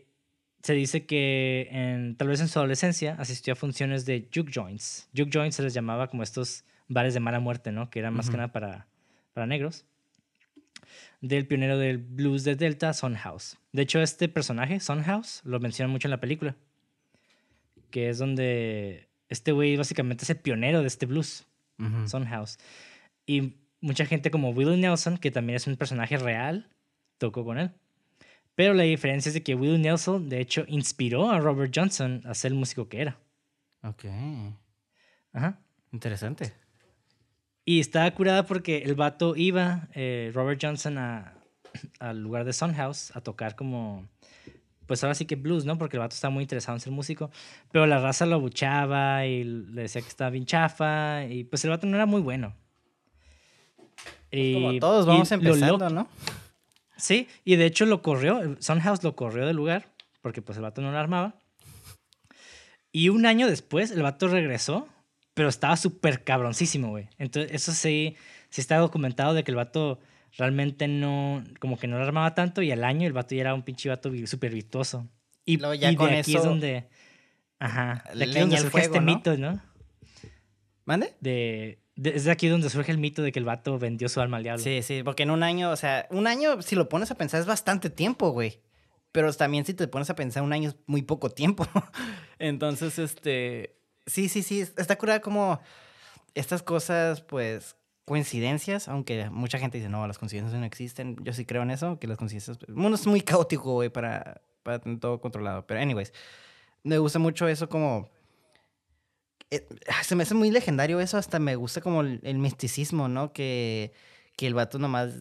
se dice que en, tal vez en su adolescencia asistió a funciones de juke joints. Juke joints se les llamaba como estos bares de mala muerte, ¿no? Que eran más que nada para, para negros. Del pionero del blues de Delta, Son House. De hecho, este personaje, Son House, lo mencionan mucho en la película. Que es donde este güey básicamente es el pionero de este blues, Son House. Y mucha gente como Willie Nelson, que también es un personaje real, tocó con él. Pero la diferencia es de que Will Nelson, de hecho, inspiró a Robert Johnson a ser el músico que era. Ok. Ajá. Interesante. Y estaba curada porque el vato iba, eh, Robert Johnson, al lugar de House a tocar como, pues ahora sí que blues, ¿no? Porque el vato estaba muy interesado en ser músico. Pero la raza lo abuchaba y le decía que estaba bien chafa. Y pues el vato no era muy bueno. Y, como todos vamos empezando, ¿no? Sí, y de hecho lo corrió, Sunhouse lo corrió del lugar, porque pues el vato no lo armaba. Y un año después el vato regresó, pero estaba súper cabroncísimo, güey. Entonces, eso sí, sí está documentado de que el vato realmente no, como que no lo armaba tanto y al año el vato ya era un pinche vato súper virtuoso. Y, ya y de aquí es donde, ajá, de aquí donde surge este mito, ¿no? ¿Mande? De, es de aquí donde surge el mito de que el vato vendió su alma al diablo. Sí, sí, porque en un año, o sea, un año, si lo pones a pensar, es bastante tiempo, güey. Pero también si te pones a pensar, un año es muy poco tiempo. Entonces, este, sí, sí, sí, está curada como estas cosas, pues, coincidencias, aunque mucha gente dice, no, las coincidencias no existen. Yo sí creo en eso, que las coincidencias... El mundo es muy caótico, güey, para, para tener todo controlado. Pero, anyways, me gusta mucho eso como eh, se me hace muy legendario eso, hasta me gusta como el, misticismo, ¿no? Que, que el vato nomás,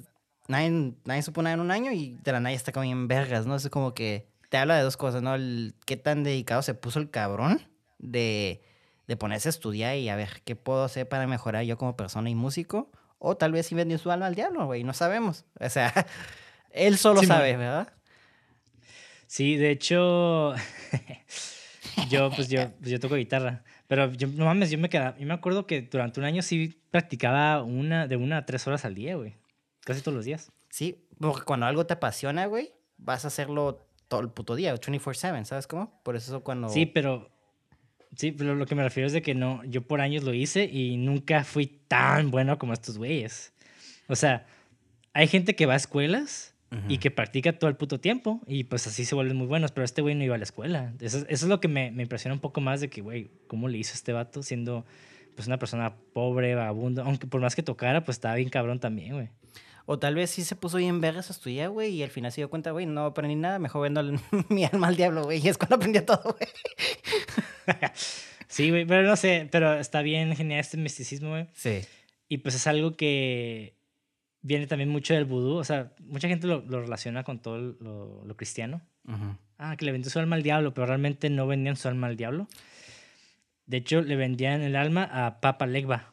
nadie, nadie supo nada en un año y de la nada está como en vergas, ¿no? Es como que te habla de dos cosas, ¿no? El, qué tan dedicado se puso el cabrón de, de ponerse a estudiar y a ver qué puedo hacer para mejorar yo como persona y músico. O tal vez si vendió su alma al diablo, güey, no sabemos. O sea, él solo sabe, ¿verdad? Sí, de hecho, yo, pues yo, pues yo toco guitarra. Pero yo, no mames, yo me quedaba, yo me acuerdo que durante un año sí practicaba una, de una a tres horas al día, güey. Casi todos los días. Sí, porque cuando algo te apasiona, güey, vas a hacerlo todo el puto día, 24/7, ¿sabes cómo? Por eso cuando... Sí, pero... Sí, pero lo que me refiero es de que no, yo por años lo hice y nunca fui tan bueno como estos güeyes. O sea, hay gente que va a escuelas y que practica todo el puto tiempo y pues así se vuelven muy buenos, pero este güey no iba a la escuela. Eso, es lo que me, me, impresiona un poco más de que, güey, ¿cómo le hizo este vato siendo pues una persona pobre, vagabundo? Aunque por más que tocara, pues estaba bien cabrón también, güey. O tal vez sí se puso bien vergas a estudiar, güey, y al final se dio cuenta, güey, no aprendí nada, mejor vendo mi alma al diablo, güey, y es cuando aprendí todo, güey. sí, güey, pero no sé, pero está bien genial este misticismo, güey. Sí. Y pues es algo que viene también mucho del vudú. O sea, mucha gente lo, lo relaciona con todo lo, lo cristiano. Ah, que le vendió su alma al diablo, pero realmente no vendían su alma al diablo. De hecho, le vendían el alma a Papa Legba.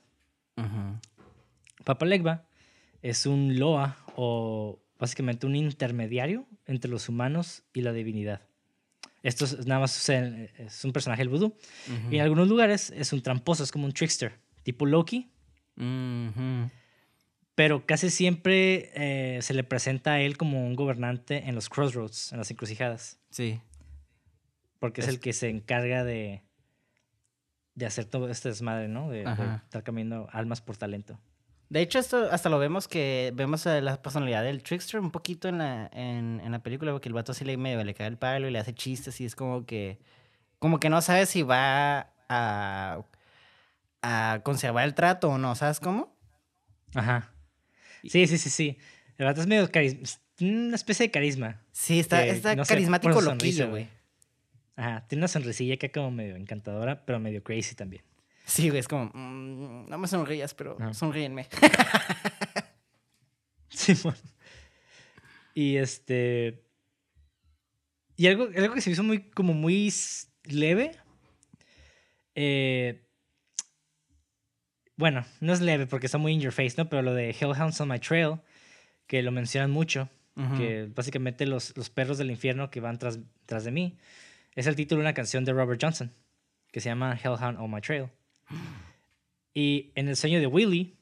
Papa Legba es un loa o básicamente un intermediario entre los humanos y la divinidad. Esto es, nada más es un personaje del vudú. Y en algunos lugares es un tramposo, es como un trickster, tipo Loki pero casi siempre eh, se le presenta a él como un gobernante en los crossroads, en las encrucijadas. Sí. Porque es, el que se encarga de, de hacer todo este desmadre, ¿no? De, estar cambiando almas por talento. De hecho, esto hasta lo vemos que vemos la personalidad del trickster un poquito en la, en, en la película, porque el vato así le medio le cae el palo y le hace chistes y es como que como que no sabe si va a, a conservar el trato o no, ¿sabes cómo? Ajá. Sí, sí, sí, sí. El vato es medio una especie de carisma. Sí, está, está carismático loquillo, güey. Ajá, tiene una sonrisilla que como medio encantadora, pero medio crazy también. Sí, güey, es como, mm, no me sonrías, pero No. sonríenme. Simón. Y este. Y algo, algo que se hizo muy, como muy leve. eh, bueno, no es leve porque está muy in your face, ¿no? Pero lo de Hellhounds on My Trail, que lo mencionan mucho, que básicamente los, los perros del infierno que van tras, tras de mí, es el título de una canción de Robert Johnson, que se llama Hellhound on My Trail. Y en el sueño de Willy,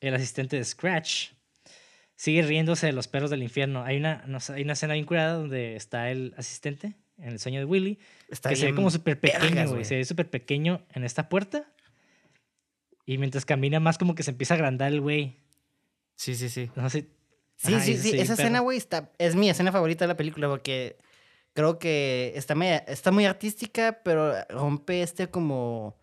el asistente de Scratch, sigue riéndose de los perros del infierno. Hay una, no sé, hay una escena bien curada donde está el asistente en el sueño de Willy, Está que se ve como súper pequeño, güey. Se ve súper pequeño en esta puerta. Y mientras camina más como que se empieza a agrandar el güey. Sí, sí, sí. No sé. Sí, Ajá, sí, sí. Esa escena, güey, está, es mi escena favorita de la película porque creo que está, media- está muy artística, pero rompe este como...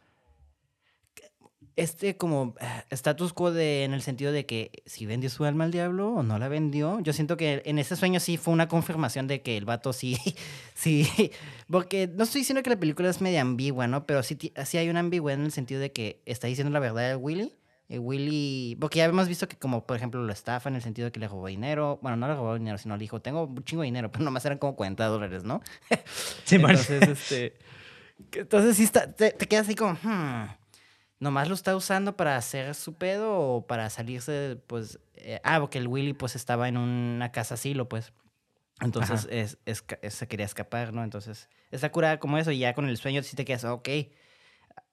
Este como ah, status quo de, en el sentido de que si vendió su alma al diablo o no la vendió. Yo siento que en ese sueño sí fue una confirmación de que el vato sí, sí. Porque no estoy diciendo que la película es media ambigua, ¿no? Pero sí, sí hay una ambigüedad en el sentido de que está diciendo la verdad de Willy. Eh, Willy, porque ya hemos visto que como por ejemplo lo estafa en el sentido de que le robó dinero, bueno, no le robó dinero, sino le dijo, tengo un chingo de dinero, pero nomás eran como 40 dólares, ¿no? Sí, entonces, este, entonces sí está, te, te quedas así como, hmm, nomás lo está usando para hacer su pedo o para salirse, pues, eh, ah, porque el Willy pues estaba en una casa asilo, pues. Entonces es, es se quería escapar, ¿no? Entonces está curada como eso y ya con el sueño sí te quedas, ok.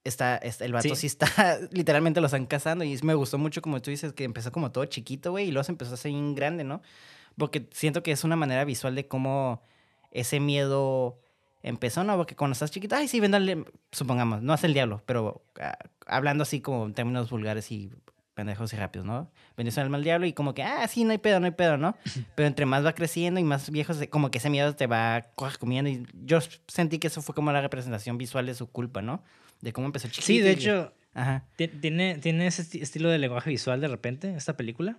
Está, está- el vato Sí. sí. está, literalmente lo están cazando y me gustó mucho como tú dices que empezó como todo chiquito, güey, y luego se empezó a hacer grande, ¿no? Porque siento que es una manera visual de cómo ese miedo empezó, ¿no? Porque cuando estás chiquito, ay, sí, véndale, supongamos, no hace el diablo, pero ah, hablando así como en términos vulgares y pendejos y rápidos, ¿no? Bendición al mal diablo y como que, ah, sí, no hay pedo, no hay pedo, ¿no? Pero entre más va creciendo y más viejo, se- como que ese miedo te va comiendo y yo sentí que eso fue como la representación visual de su culpa, ¿no? De cómo empezó chiquito. Sí, de y- hecho, Ajá. ti- tiene, tiene ese esti- estilo de lenguaje visual de repente, esta película.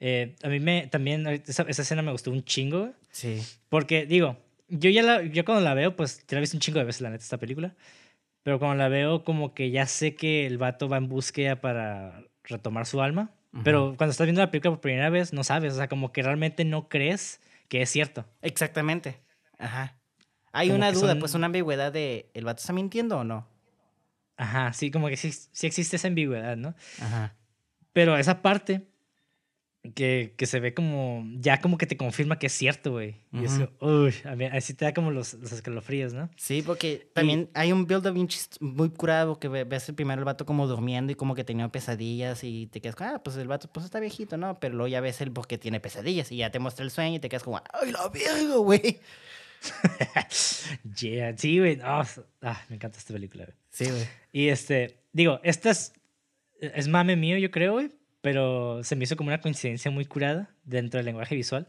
Eh, a mí me también, esa, esa escena me gustó un chingo, Sí. porque digo, yo ya la, yo cuando la veo, pues ya la he visto un chingo de veces, la neta, esta película. Pero cuando la veo, como que ya sé que el vato va en búsqueda para retomar su alma. Pero cuando estás viendo la película por primera vez, no sabes. O sea, como que realmente no crees que es cierto. Exactamente. Ajá. Hay Como una duda, son- pues una ambigüedad de, ¿el vato está mintiendo o no? Ajá, sí, como que sí, sí existe esa ambigüedad, ¿no? Ajá. Pero esa parte que, que se ve como, ya como que te confirma que es cierto, güey. Y eso, uy, a mí, así te da como los, los escalofríos, ¿no? Sí, porque también hay un build-up muy curado que ve- ves el primero el vato como durmiendo y como que tenía pesadillas y te quedas como, ah, pues el vato pues está viejito, ¿no? Pero luego ya ves el porque tiene pesadillas y ya te muestra el sueño y te quedas como, ¡ay, la verga, güey! Yeah, sí, güey. Ah, ah, me encanta esta película, güey. Sí, güey. Y este, digo, esta es, es mame mío, yo creo, güey, pero se me hizo como una coincidencia muy curada dentro del lenguaje visual.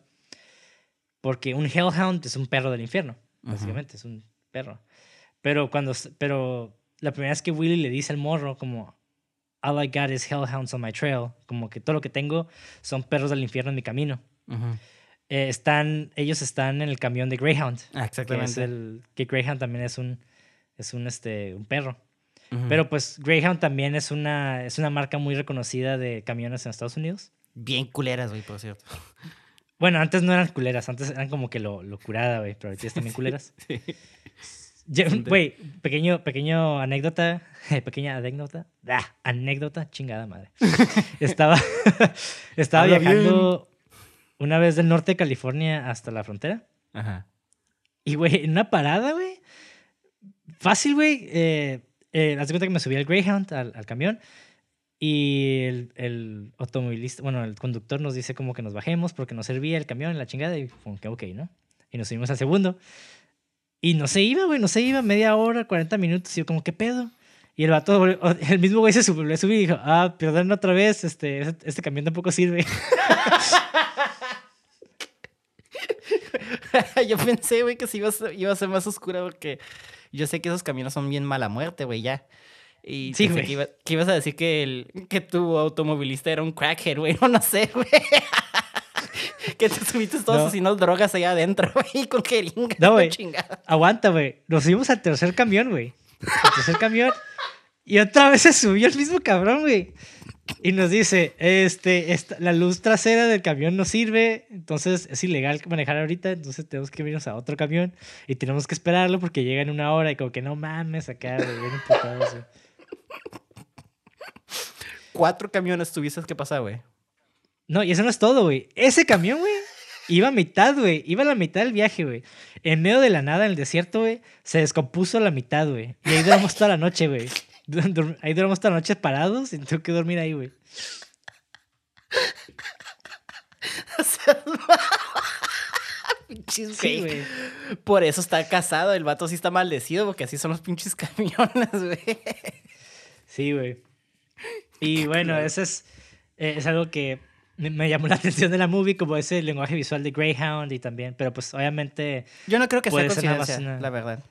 Porque un Hellhound es un perro del infierno, básicamente, es un perro. Pero cuando, pero la primera vez que Willy le dice al morro como, all I got is Hellhounds on my trail, como que todo lo que tengo son perros del infierno en mi camino. Eh, están, ellos están en el camión de Greyhound, Ah, que exactamente. es el, que Greyhound también es un, es un, este, un perro. Pero pues Greyhound también es una, es una marca muy reconocida de camiones en Estados Unidos. Bien culeras, güey, por cierto. Bueno, antes no eran culeras, antes eran como que lo, lo curada, güey, pero ahorita están bien culeras. Yo- Güey, pequeño, pequeño anécdota, pequeña anécdota, ah, anécdota, chingada madre. Estaba, estaba Habla viajando una vez del norte de California hasta la frontera. Ajá. Y, güey, en una parada, güey. Fácil, güey. Eh, eh, haz de cuenta que me subí al Greyhound, al, al camión. Y el, el automovilista, bueno, el conductor nos dice como que nos bajemos porque no servía el camión la chingada. Y como que, ok, ¿no? Y nos subimos al segundo. Y no se iba, güey, no se iba. Media hora, 40 minutos. Y yo, como, ¿qué pedo? Y el vato, el mismo güey se subió, subí y dijo, ah, perdón otra vez, este, este camión tampoco sirve. yo pensé, güey, que sí iba a, ser, iba a ser más oscura porque yo sé que esos caminos son bien mala muerte, güey, ya. Y Sí, güey. que, iba- que ibas a decir que, el, que tu automovilista era un crackhead, güey, no, no sé, güey. que te subiste todos No. drogas allá adentro, güey, con jeringa. No, güey. Aguanta, güey. Nos subimos al tercer camión, güey. Al tercer camión. Y otra vez se subió el mismo cabrón, güey. Y nos dice, este, esta- la luz trasera del camión no sirve, entonces es ilegal manejar ahorita, entonces tenemos que irnos a otro camión y tenemos que esperarlo porque llega en una hora y como que no mames acá, güey, bien emputados, güey. Cuatro camiones tuviste que pasar, güey. No, y eso no es todo, güey. Ese camión, güey, iba a mitad, güey. Iba a la mitad del viaje, güey. En medio de la nada, en el desierto, güey, se descompuso a la mitad, güey. Y ahí duramos toda la noche, güey. Ahí duramos toda la noche parados y tengo que dormir ahí, güey. Pinches Sí, güey. Por eso está casado, el vato sí está maldecido, porque así son los pinches camiones, güey. Sí, güey. Y bueno, eso es, eh, es algo que me, me llamó la atención de la movie, como ese lenguaje visual de Greyhound y también, pero pues obviamente, Yo no creo que sea coincidencia, una- la verdad.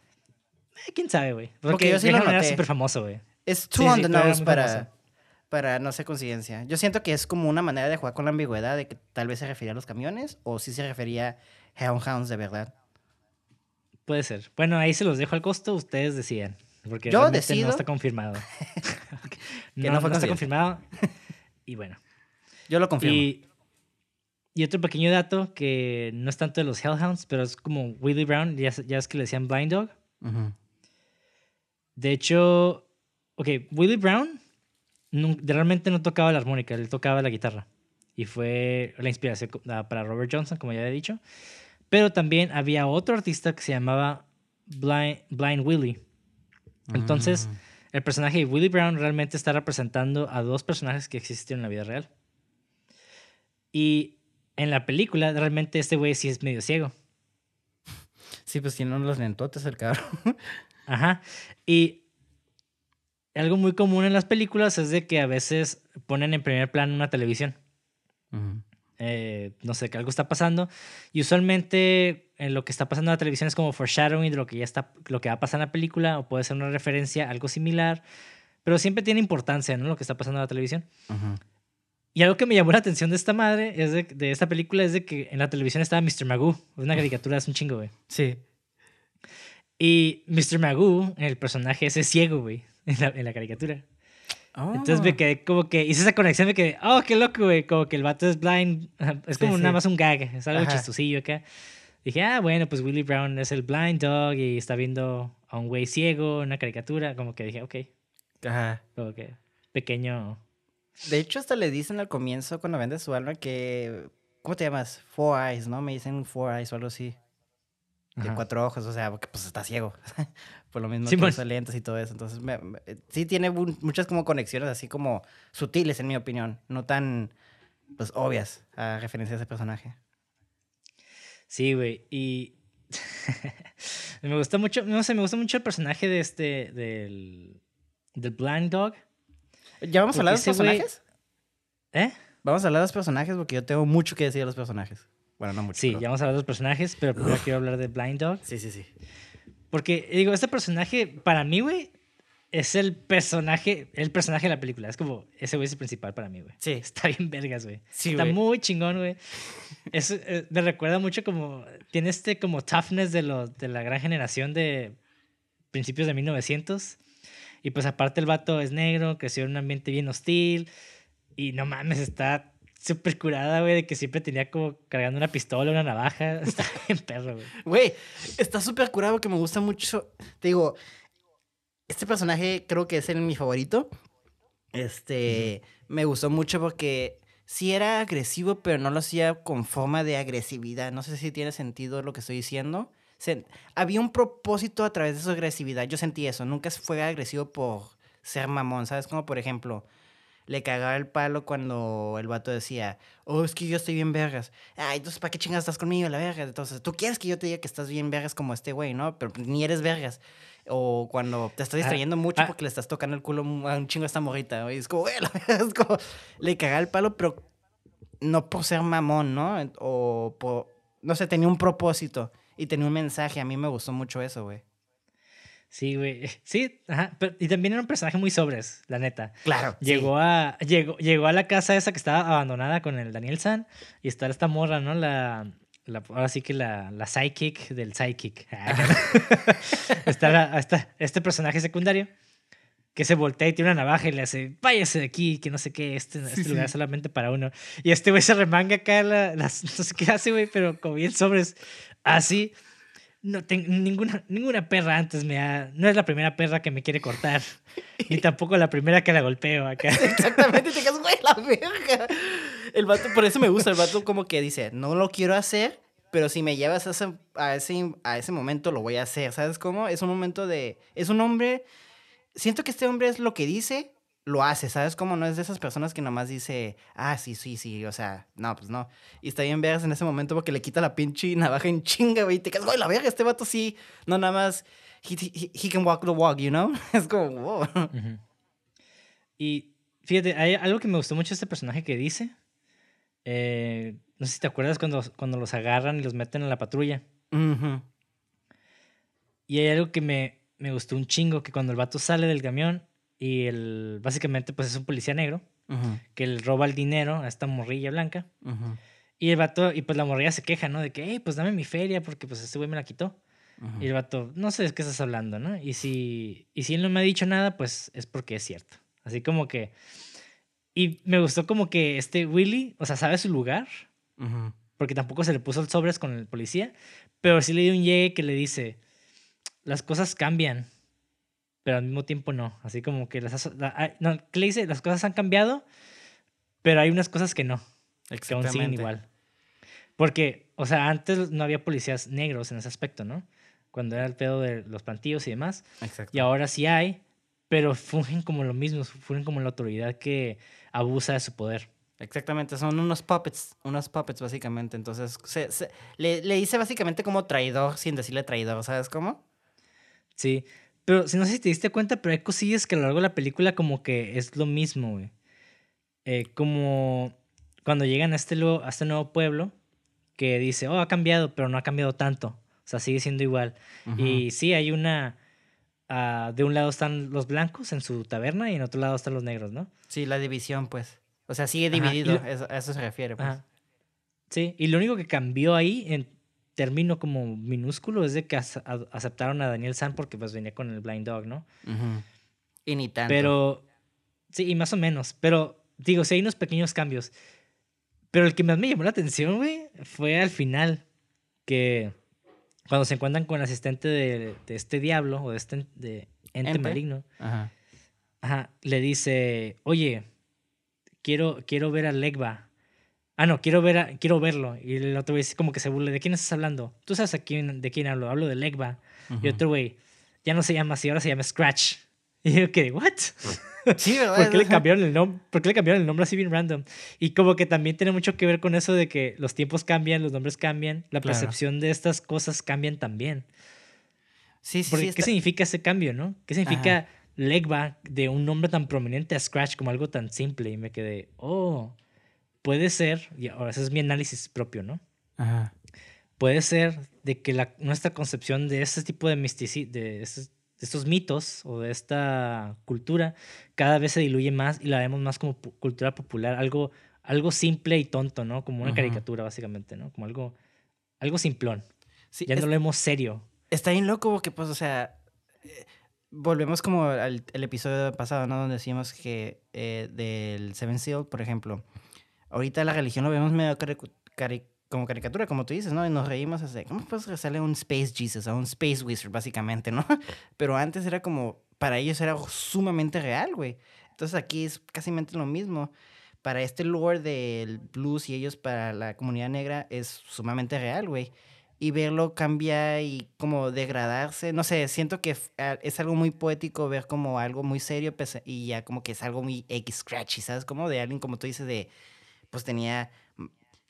eh, quién sabe, güey. Porque, Porque yo sí lo Greyhound era noté. súper famoso, güey. Es too Sí, on sí, the nose para, para no ser coincidencia. Yo siento que es como una manera de jugar con la ambigüedad de que tal vez se refería a los camiones o si se refería a Hellhounds de verdad. Puede ser. Bueno, ahí se los dejo al costo, ustedes decían. Porque Yo decido no está confirmado. No, no fue no está confirmado. Y bueno. Yo lo confirmo. Y, y otro pequeño dato que no es tanto de los Hellhounds, pero es como Willie Brown, ya, ya es que le decían Blind Dog. De hecho, ok, Willie Brown realmente no tocaba la armónica, él tocaba la guitarra. Y fue la inspiración ah, para Robert Johnson, como ya he dicho. Pero también había otro artista que se llamaba Blind, Blind Willie. Entonces, Mm. el personaje de Willie Brown realmente está representando a dos personajes que existen en la vida real. Y en la película, realmente este güey sí es medio ciego. Sí, pues tiene unos lentotes el cabrón. Ajá. Y algo muy común en las películas es de que a veces ponen en primer plano una televisión. Eh, no sé, que algo está pasando. Y usualmente en lo que está pasando en la televisión es como foreshadowing de lo que ya está, lo que va a pasar en la película, o puede ser una referencia, a algo similar. Pero siempre tiene importancia, ¿no? Lo que está pasando en la televisión. Ujú. Y algo que me llamó la atención de esta madre, es de, de esta película, es de que en la televisión estaba Mr. Magoo. Es una caricatura, es un chingo, güey. Sí. Y Mr. Magoo, el personaje ese es ciego, güey, en la, en la caricatura. Entonces me Oh. quedé como que hice esa conexión, me quedé, oh, qué loco, güey, como que el vato es blind, es como sí. nada más un gag, es algo Ajá. chistosillo acá. Dije, ah, bueno, pues Willie Brown es el blind dog y está viendo a un güey ciego en una caricatura, como que dije, ok, Ajá. como que pequeño. De hecho, hasta le dicen al comienzo cuando vende su alma que. ¿Cómo te llamas? Four Eyes, ¿no? Me dicen Four Eyes o algo así. De Ajá. cuatro ojos, o sea, porque pues está ciego. Por lo mismo que Simón. usa lentes y todo eso. Entonces, me- me- sí tiene muchas como conexiones así como sutiles, en mi opinión. No tan, pues, obvias a referencia a ese personaje. Sí, güey, y me gusta mucho, no sé, me gusta mucho el personaje de este, del, del blind dog. ¿Ya vamos a hablar de los personajes? ¿Eh? Vamos a hablar de los personajes porque yo tengo mucho que decir de los personajes. Bueno, no mucho. Sí, pero- ya vamos a hablar de los personajes, pero primero quiero hablar de Blind Dog. Sí, sí, sí. Porque, digo, este personaje, para mí, güey, es el personaje, el personaje de la película. Es como, ese güey es el principal para mí, güey. Sí. Está bien vergas, güey. Sí, Está güey. muy chingón, güey. Es, eh, me recuerda mucho como, tiene este como toughness de, los de la gran generación de principios de 1900. Y pues aparte el vato es negro, creció en un ambiente bien hostil. Y no mames, está súper curada, güey, de que siempre tenía como cargando una pistola, una navaja. Está bien perro, güey. Güey, está súper curado porque me gusta mucho. Te digo, este personaje creo que es el, mi favorito. Este, me gustó mucho porque sí era agresivo, pero no lo hacía con forma de agresividad. No sé si tiene sentido lo que estoy diciendo. Se- había un propósito a través de su agresividad. Yo sentí eso. Nunca fue agresivo por ser mamón, ¿sabes? Como por ejemplo, le cagaba el palo cuando el vato decía, oh, es que yo estoy bien vergas. Ay, entonces, ¿para qué chingas estás conmigo, la verga? Entonces, tú quieres que yo te diga que estás bien vergas como este güey, ¿no? Pero ni eres vergas. O cuando te estás distrayendo mucho ah. porque le estás tocando el culo a un chingo a esta morrita, güey. Es como, güey, la verga, es como, le cagaba el palo, pero no por ser mamón, ¿no? O por, no sé, tenía un propósito y tenía un mensaje. A mí me gustó mucho eso, güey. Sí, güey. Sí, ajá. y también era un personaje muy sobres, la neta. Claro. Llegó, a, llegó, llegó a la casa esa que estaba abandonada con el Daniel San y está esta morra, ¿no? La, la ahora sí que la, la psychic del psychic. está, está este personaje secundario que se voltea y tiene una navaja y le hace, váyase de aquí, que no sé qué, este, este lugar es solamente para uno. Y este güey se remanga acá, las, no sé qué hace, güey, pero como bien sobres, así no tengo ninguna, ninguna perra antes me ha. No es la primera perra que me quiere cortar. ni tampoco la primera que la golpeo acá. Exactamente, te quedas, güey, la verga. El vato, por eso me gusta, el vato como que dice, no lo quiero hacer, pero si me llevas a ese, a ese, a ese momento lo voy a hacer. ¿Sabes cómo? Es un momento de. Es un hombre. Siento que este hombre es lo que dice, lo hace, ¿sabes? Como no es de esas personas que nomás dice, ah, sí, sí, sí, o sea, no, pues no. Y está bien veas en ese momento porque le quita la pinche navaja en chinga, güey, y te quedas, güey, la verga, este vato sí, no nada más, he, can walk the walk, you know? Es como, wow. Y fíjate, hay algo que me gustó mucho este personaje que dice, eh, no sé si te acuerdas cuando, cuando los agarran y los meten en la patrulla. Y hay algo que me, me gustó un chingo, que cuando el vato sale del camión y el, básicamente, pues es un policía negro que le roba el dinero a esta morrilla blanca. Y el vato, y pues la morrilla se queja, ¿no? De que, hey, pues dame mi feria porque pues este güey me la quitó. Y el vato, no sé de qué estás hablando, ¿no? Y si, y si él no me ha dicho nada, pues es porque es cierto. Así como que... Y me gustó como que este Willy, o sea, sabe su lugar, porque tampoco se le puso el sobres con el policía, pero sí le dio un llegue que le dice, las cosas cambian pero al mismo tiempo no. Así como que las, no, ¿qué le dice? Las cosas han cambiado, pero hay unas cosas que no, que aún siguen igual. Porque, o sea, antes no había policías negros en ese aspecto, ¿no? Cuando era el pedo de los plantillos y demás. Exacto. Y ahora sí hay, pero fungen como lo mismo, fungen como la autoridad que abusa de su poder. Exactamente, son unos puppets, unos puppets básicamente. Entonces, le, le dice básicamente como traidor sin decirle traidor, ¿sabes cómo? Sí, pero si no sé si te diste cuenta, pero hay cosillas que a lo largo de la película como que es lo mismo, güey. Eh, como cuando llegan a este, a este nuevo pueblo, que dice, oh, ha cambiado, pero no ha cambiado tanto. O sea, sigue siendo igual. Y sí, hay una... Uh, de un lado están los blancos en su taberna y en otro lado están los negros, ¿no? Sí, la división, pues. O sea, sigue dividido, a eso se refiere, pues. Sí, y lo único que cambió ahí, en, término como minúsculo es de que aceptaron a Daniel San porque pues venía con el Blind Dog, ¿no? Y ni tanto. Pero, sí, y más o menos. Pero, digo, sí hay unos pequeños cambios. Pero el que más me llamó la atención, güey, fue al final. Que cuando se encuentran con el asistente de, este diablo o de este de ente maligno, ajá. Ajá, le dice, oye, quiero, quiero ver a Legba ah, no, quiero, ver quiero verlo. Y el otro güey como que se burla, ¿de quién estás hablando? Tú sabes a quién, de quién hablo, hablo de Legba. Y otro güey, ya no se llama así, ahora se llama Scratch. Y yo que, ¿what? Sí, ¿verdad? ¿Por qué, le cambiaron el nombre? ¿Por qué le cambiaron el nombre así bien random? Y como que también tiene mucho que ver con eso de que los tiempos cambian, los nombres cambian, la percepción de estas cosas cambian también. Sí, sí, Porque, ¿Qué significa ese cambio, no? ¿Qué significa Legba de un nombre tan prominente a Scratch como algo tan simple? Y me quedé, oh puede ser, y ahora ese es mi análisis propio, ¿no? Ajá. Puede ser de que la, nuestra concepción de este tipo de misticismo, de, estos, mitos o de esta cultura cada vez se diluye más y la vemos más como cultura popular, algo, algo simple y tonto, ¿no? Como una caricatura, básicamente, ¿no? Como algo, algo simplón. ya no lo vemos serio. Está bien loco porque, pues, o sea, eh, volvemos como al el episodio pasado, ¿no? Donde decíamos que eh, del Seven Seal, por ejemplo, ahorita la religión lo vemos medio como caricatura, como tú dices, ¿no? Y nos reímos así, ¿cómo puedes sale un Space Jesus, a un Space Wizard, básicamente, ¿no? Pero antes era como, para ellos era sumamente real, güey. Entonces aquí es casi lo mismo. Para este lore del blues y ellos para la comunidad negra es sumamente real, güey. Y verlo cambiar y como degradarse, no sé, siento que es algo muy poético ver como algo muy serio y ya como que es algo muy X-scratchy, ¿sabes? Como de alguien, como tú dices, de pues tenía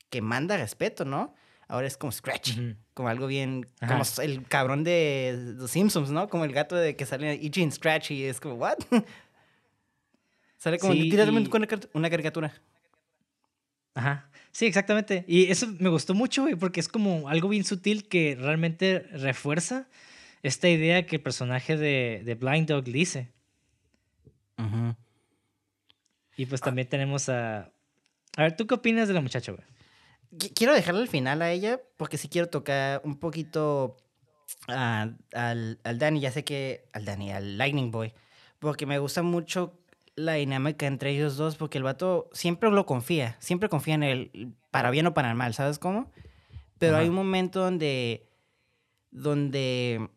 que manda respeto, ¿no? Ahora es como Scratch, como algo bien, como el cabrón de los Simpsons, ¿no? Como el gato de que sale Eugene Scratch y es como, ¿what? sale como literalmente una caricatura. Ajá. Sí, exactamente. Y eso me gustó mucho, güey, porque es como algo bien sutil que realmente refuerza esta idea que el personaje de, de Blind Dog dice. Y pues también tenemos a... A ver, ¿tú qué opinas de la muchacha, güey? Quiero dejarle al final a ella porque sí quiero tocar un poquito al, al Danny, ya sé que... Al Danny, al Lightning Boy. Porque me gusta mucho la dinámica entre ellos dos porque el vato siempre lo confía, siempre confía en él, para bien o para mal, ¿sabes cómo? Pero hay un momento donde, donde,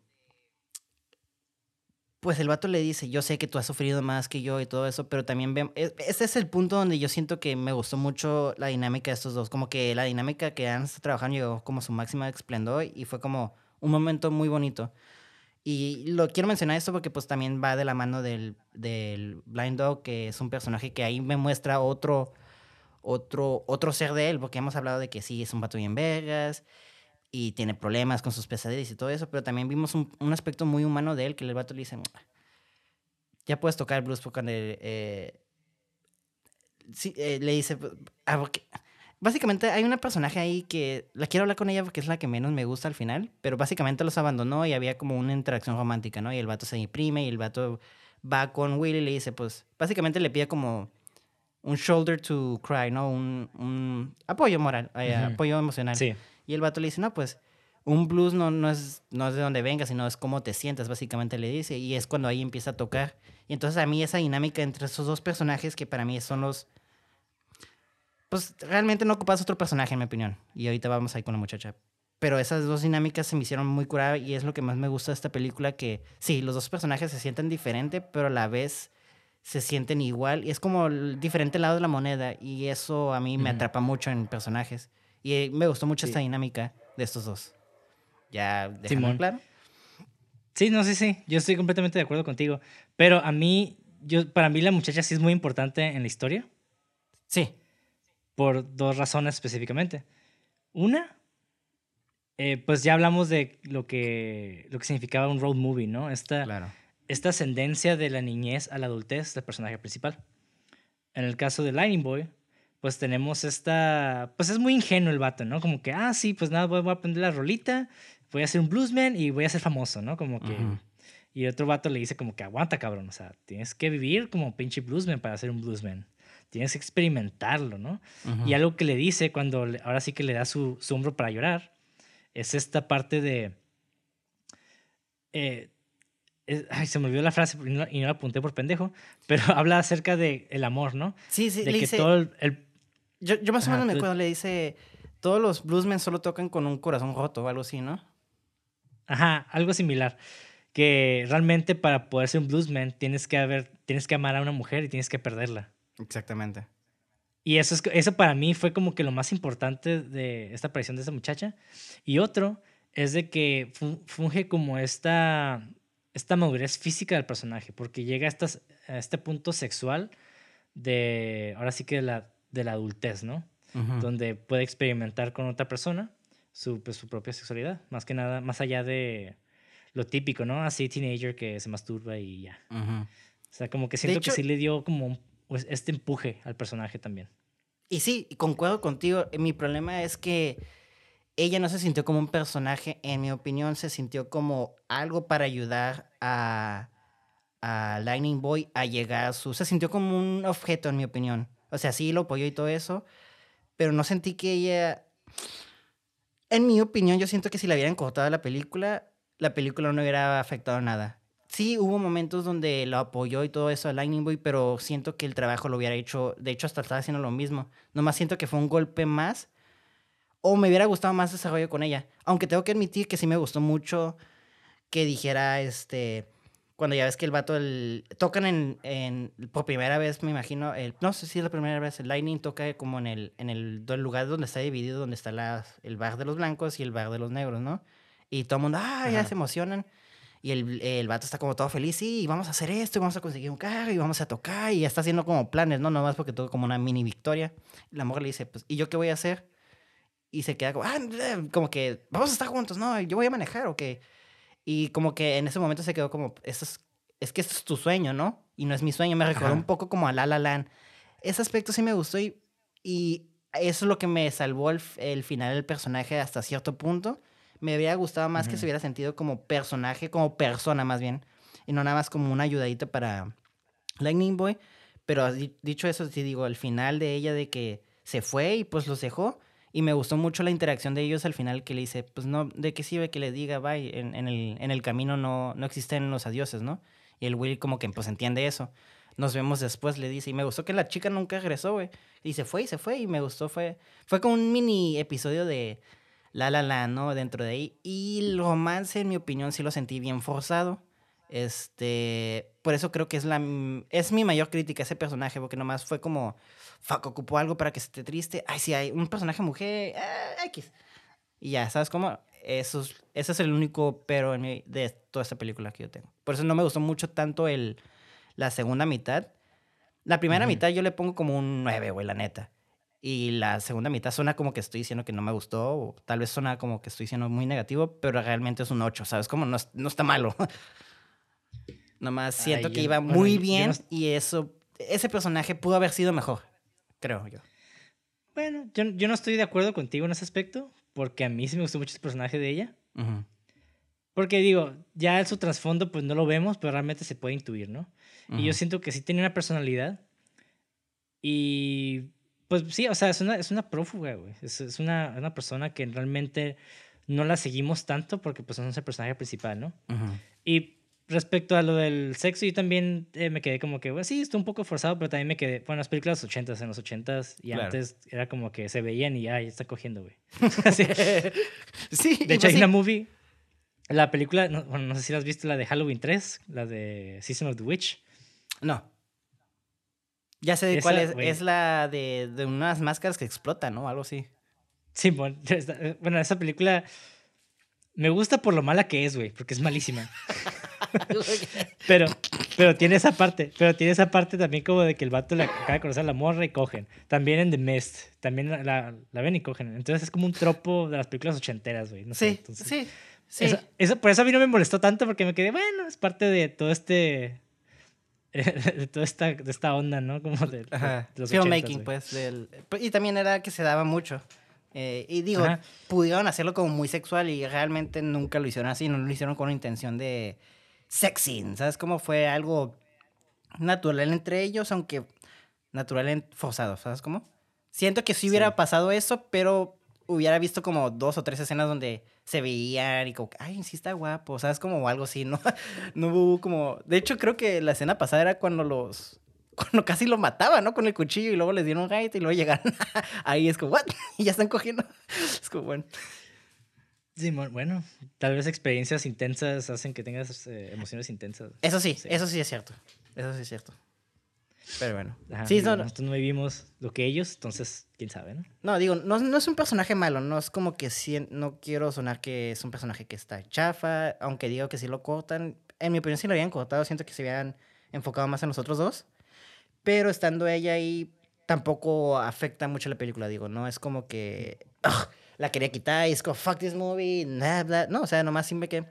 pues el vato le dice, yo sé que tú has sufrido más que yo y todo eso, pero también vemos, e, ese es el punto donde yo siento que me gustó mucho la dinámica de estos dos, como que la dinámica que han estado trabajando llegó como su máxima esplendor y fue como un momento muy bonito. Y lo quiero mencionar esto porque pues también va de la mano del, del Blind Dog, que es un personaje que ahí me muestra otro, otro, otro ser de él, porque hemos hablado de que sí, es un vato bien vergas y tiene problemas con sus pesadillas y todo eso, pero también vimos un, un aspecto muy humano de él, que el vato le dice, ya puedes tocar blues porque eh, sí, eh, le dice, ah, Básicamente hay una personaje ahí que la quiero hablar con ella porque es la que menos me gusta al final, pero básicamente los abandonó y había como una interacción romántica, ¿no? Y el vato se imprime y el vato va con Willy y le dice, pues, básicamente le pide como un shoulder to cry, ¿no? Un, apoyo moral, eh, apoyo emocional. Sí. Y el vato le dice, no, pues, un blues no, no, es, no es de donde venga, sino es cómo te sientas, básicamente le dice. Y es cuando ahí empieza a tocar. Y entonces a mí esa dinámica entre esos dos personajes, que para mí son los pues realmente no ocupas otro personaje, en mi opinión. Y ahorita vamos ahí con la muchacha. Pero esas dos dinámicas se me hicieron muy curadas y es lo que más me gusta de esta película, que sí, los dos personajes se sienten diferente, pero a la vez se sienten igual. Y es como el diferente lado de la moneda y eso a mí me atrapa mucho en personajes. Y eh, me gustó mucho esta dinámica de estos dos. Ya, dejando claro. Sí, no, sí, sí. Yo estoy completamente de acuerdo contigo. Pero a mí, yo, para mí la muchacha sí es muy importante en la historia. Sí por dos razones específicamente. Una, eh, pues ya hablamos de lo que, lo que significaba un road movie, ¿no? Esta, esta ascendencia de la niñez a la adultez del personaje principal. En el caso de Lightning Boy, pues tenemos esta, pues es muy ingenuo el vato, ¿no? Como que, ah, sí, pues nada, voy, a aprender la rolita, voy a ser un bluesman y voy a ser famoso, ¿no? Como que... Y otro vato le dice como que aguanta, cabrón, o sea, tienes que vivir como pinche bluesman para ser un bluesman tienes que experimentarlo, ¿no? Y algo que le dice cuando ahora sí que le da su, hombro para llorar es esta parte de... Eh, ay, se me olvidó la frase y no, la apunté por pendejo, pero habla acerca de el amor, ¿no? Sí, sí, de le dice, todo el, yo, yo, más o menos me acuerdo, le dice, todos los bluesmen solo tocan con un corazón roto o algo así, ¿no? Ajá, algo similar. Que realmente para poder ser un bluesman tienes que haber, tienes que amar a una mujer y tienes que perderla. Exactamente. Y eso, es, eso para mí fue como que lo más importante de esta aparición de esa muchacha. Y otro es de que funge como esta, esta madurez física del personaje, porque llega a, a este punto sexual de, ahora sí que la, de la adultez, ¿no? Donde puede experimentar con otra persona su, pues, su propia sexualidad, más que nada, más allá de lo típico, ¿no? Así teenager que se masturba y ya. O sea, como que siento que sí le dio como pues, este empuje al personaje también. Y sí, concuerdo contigo. Mi problema es que ella no se sintió como un personaje, en mi opinión, se sintió como algo para ayudar a, a Lightning Boy a llegar a su... Se sintió como un objeto, en mi opinión. O sea, sí lo apoyó y todo eso, pero no sentí que ella... En mi opinión, yo siento que si la hubieran cortado la película, la película no hubiera afectado nada sí hubo momentos donde lo apoyó y todo eso a Lightning Boy, pero siento que el trabajo lo hubiera hecho, de hecho hasta estaba haciendo lo mismo. Nomás siento que fue un golpe más o me hubiera gustado más desarrollo con ella. Aunque tengo que admitir que sí me gustó mucho que dijera, este, cuando ya ves que el vato, el, tocan en, en, por primera vez, me imagino, el, no sé si es la primera vez, el Lightning toca como en el, en el, lugar donde está dividido, donde está la, el bar de los blancos y el bar de los negros, ¿no? Y todo el mundo, ah, ya se emocionan. Y el, el vato está como todo feliz, sí, vamos a hacer esto, y vamos a conseguir un carro, y vamos a tocar, y ya está haciendo como planes, ¿no? Nomás porque todo como una mini victoria. la mujer le dice, pues, ¿y yo qué voy a hacer? Y se queda como, ah, como que, vamos a estar juntos, ¿no? Yo voy a manejar, ¿o qué? Y como que en ese momento se quedó como, eso es, es que esto es tu sueño, ¿no? Y no es mi sueño, me recordó un poco como a La La Land. Ese aspecto sí me gustó y, y eso es lo que me salvó el, el final del personaje hasta cierto punto Me habría gustado más que se hubiera sentido como personaje, como persona más bien, y no nada más como una ayudadita para Lightning Boy. Pero dicho eso, sí digo, al final de ella de que se fue y pues los dejó. Y me gustó mucho la interacción de ellos al final que le dice, pues no, ¿de qué sirve que le diga, bye? En, en, el, en el camino no, no existen los adioses, ¿no? Y el Will como que pues entiende eso. Nos vemos después, le dice. Y me gustó que la chica nunca regresó, güey. Y se fue y se fue. Y me gustó, fue, fue como un mini episodio de La La La, ¿no? Dentro de ahí. Y el romance, en mi opinión, sí lo sentí bien forzado. Este, por eso creo que es la es mi mayor crítica a ese personaje, porque nomás fue como, fuck, ocupó algo para que esté triste. Ay, sí, hay un personaje mujer, eh, X. Y ya, ¿sabes cómo? Eso es, ese es el único pero en de toda esta película que yo tengo. Por eso no me gustó mucho tanto el, la segunda mitad. La primera mitad yo le pongo como un 9, güey, la neta. Y la segunda mitad suena como que estoy diciendo que no me gustó, o tal vez suena como que estoy diciendo muy negativo, pero realmente es un 8, ¿sabes? Como no, no está malo. Nomás siento que iba muy bien y eso, ese personaje pudo haber sido mejor, creo yo. Bueno, yo, yo, no estoy de acuerdo contigo en ese aspecto, porque a mí sí me gustó mucho ese personaje de ella. Porque digo, ya en su trasfondo pues no lo vemos, pero realmente se puede intuir, ¿no? Y yo siento que sí tiene una personalidad. Y pues sí, o sea, es una, es una prófuga, güey. Es, es una, una, persona que realmente no la seguimos tanto porque pues no es el personaje principal, ¿no? Y respecto a lo del sexo, yo también eh, me quedé como que, bueno, sí, está un poco forzado, pero también me quedé, bueno, las películas de los ochentas, en los ochentas, y antes era como que se veían y, ay, está cogiendo, güey. sí. De hecho, hay una movie, la película, no, bueno, no sé si la has visto, la de Halloween 3, la de Season of the Witch. No. Ya sé de cuál es, es la de, de, unas máscaras que explotan, ¿no? Algo así. Sí, bueno, bueno, esa película me gusta por lo mala que es, güey, porque es malísima. Pero, pero tiene esa parte, pero tiene esa parte también como de que el vato le acaba de conocer a la morra y cogen. También en The Mist, también la, la, ven y cogen. Entonces es como un tropo de las películas ochenteras, güey. No sí, sí, sí. Eso, por eso a mí no me molestó tanto porque me quedé, bueno, es parte de todo este... de toda esta, de esta onda, ¿no? Como de, los Filmmaking, pues. Del, y también era que se daba mucho. Eh, y digo, pudieron hacerlo como muy sexual y realmente nunca lo hicieron así, no lo hicieron con la intención de sexy, ¿sabes? Como fue algo natural entre ellos, aunque natural forzado, ¿sabes cómo? Siento que sí hubiera pasado eso, pero hubiera visto como dos o tres escenas donde se veían y como, ay, sí está guapo, ¿sabes? Como algo así, ¿no? no hubo como... De hecho, creo que la escena pasada era cuando los cuando casi lo mataba, ¿no? Con el cuchillo y luego les dieron un gaito y luego llegaron ahí es como, ¿what? Y ya están cogiendo. Es como, bueno. Sí, bueno, tal vez experiencias intensas hacen que tengas eh, emociones intensas. Eso sí, eso sí es cierto. Eso sí es cierto. Pero bueno. sí, no, nosotros no vivimos lo que ellos, entonces, quién sabe, ¿no? No, digo, no, no es un personaje malo, no es como que sí, no quiero sonar que es un personaje que está chafa, aunque digo que sí lo cortan. En mi opinión, si lo habían cortado, siento que se habían enfocado más en los otros dos. Pero estando ella ahí, tampoco afecta mucho la película, digo, ¿no? Es como que la quería quitar y es como, fuck this movie, nada, No, o sea, nomás siempre que eh,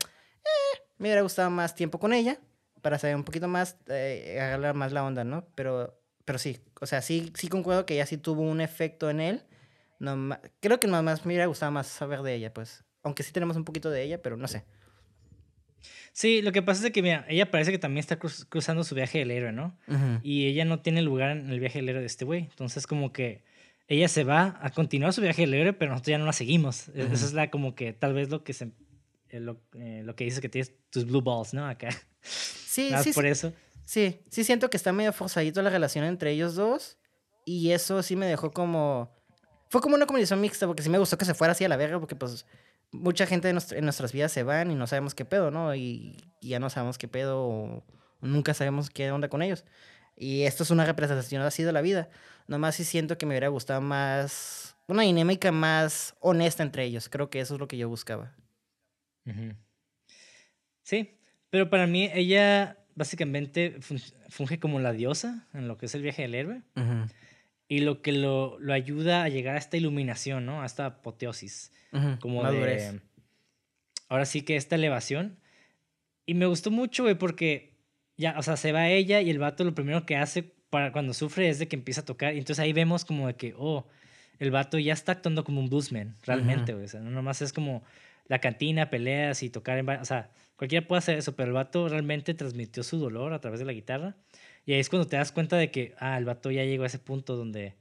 me hubiera gustado más tiempo con ella para saber un poquito más, eh, agarrar más la onda, ¿no? Pero, pero sí, o sea, sí, sí concuerdo que ella sí tuvo un efecto en él. No, creo que nomás me hubiera gustado más saber de ella, pues. Aunque sí tenemos un poquito de ella, pero no sé. Sí, lo que pasa es que, mira, ella parece que también está cruzando su viaje del héroe, ¿no? Y ella no tiene lugar en el viaje del héroe de este güey. Entonces, como que ella se va a continuar su viaje del héroe, pero nosotros ya no la seguimos. E-, Eso es la, como que tal vez lo que se, eh, lo, eh, lo, que dices que tienes tus blue balls, ¿no? Acá. Sí, sí. por eso. Sí, sí siento que está medio forzadito la relación entre ellos dos. Y eso sí me dejó como... Fue como una combinación mixta, porque sí me gustó que se fuera así a la verga, porque pues mucha gente en, nuestras vidas se van y no sabemos qué pedo, ¿no? Y, ya no sabemos qué pedo o nunca sabemos qué onda con ellos. Y esto es una representación así de la vida. Nomás sí siento que me hubiera gustado más, una dinámica más honesta entre ellos. Creo que eso es lo que yo buscaba. Sí, pero para mí ella básicamente funge como la diosa en lo que es el viaje del héroe. Y lo que lo, lo, ayuda a llegar a esta iluminación, ¿no? A esta apoteosis. Como de... Ahora sí que esta elevación. Y me gustó mucho, güey, porque ya, o sea, se va ella y el vato lo primero que hace para cuando sufre es de que empieza a tocar. Y entonces ahí vemos como de que, oh, el vato ya está actuando como un bluesman, realmente, güey. O sea, no nomás es como la cantina, peleas y tocar en... O sea, cualquiera puede hacer eso, pero el vato realmente transmitió su dolor a través de la guitarra. Y ahí es cuando te das cuenta de que, ah, el vato ya llegó a ese punto donde,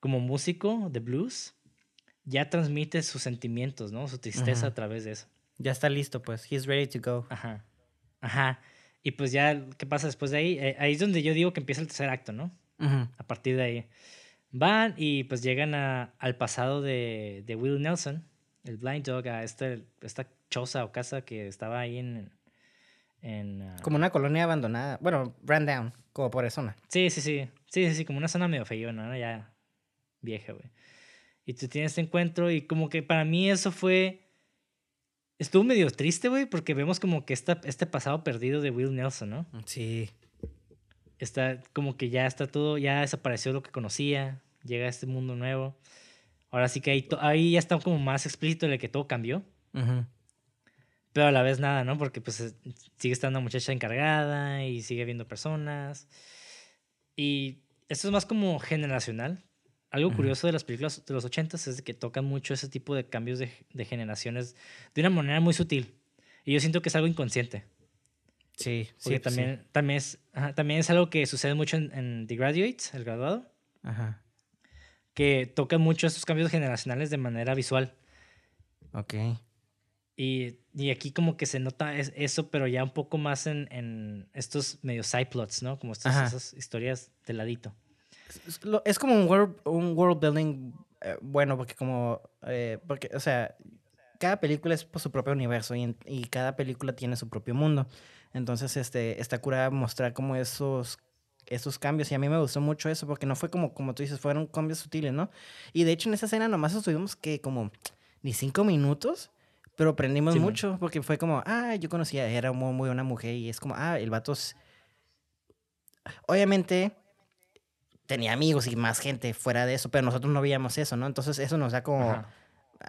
como músico de blues, ya transmite sus sentimientos, ¿no? Su tristeza a través de eso. Ya está listo, pues. He's ready to go. Ajá. Ajá. Y pues ya, ¿qué pasa después de ahí? Eh, ahí es donde yo digo que empieza el tercer acto, ¿no? A partir de ahí. Van y pues llegan a, al pasado de, de Will Nelson, el Blind Dog, a este, esta choza o casa que estaba ahí en... en ah, como una colonia abandonada. Bueno, ran down, como por esa zona. Sí, sí, sí. Sí, sí, sí, como una zona medio feyona, ¿no? Ya vieja, güey. Y tú tienes este encuentro y como que para mí eso fue Estuvo medio triste, güey, porque vemos como que esta, este pasado perdido de Will Nelson, ¿no? Sí. Está como que ya está todo, ya desapareció lo que conocía, llega a este mundo nuevo. Ahora sí que ahí, ahí ya está como más explícito de que todo cambió. Pero a la vez nada, ¿no? Porque pues sigue estando muchacha encargada y sigue viendo personas. Y esto es más como generacional. Algo curioso de las películas de los 80 es que tocan mucho ese tipo de cambios de, de, generaciones de una manera muy sutil. Y yo siento que es algo inconsciente. Sí, sí. También, También, es, también es algo que sucede mucho en, The Graduates, el graduado. Ajá. Que toca mucho esos cambios generacionales de manera visual. Ok. Y, y aquí como que se nota eso, pero ya un poco más en, en estos medio side plots, ¿no? Como estas, esas historias de ladito es como un world, un world building eh, bueno, porque como, eh, porque, o sea, cada película es por su propio universo y, y, cada película tiene su propio mundo. Entonces, este, está curada mostrar como esos, esos cambios. Y a mí me gustó mucho eso, porque no fue como, como tú dices, fueron cambios sutiles, ¿no? Y de hecho, en esa escena nomás estuvimos que como ni cinco minutos, pero aprendimos mucho, porque fue como, ah, yo conocía, era muy, muy buena mujer, y es como, ah, el vato es... Obviamente, tenía amigos y más gente fuera de eso, pero nosotros no veíamos eso, ¿no? Entonces eso nos da como,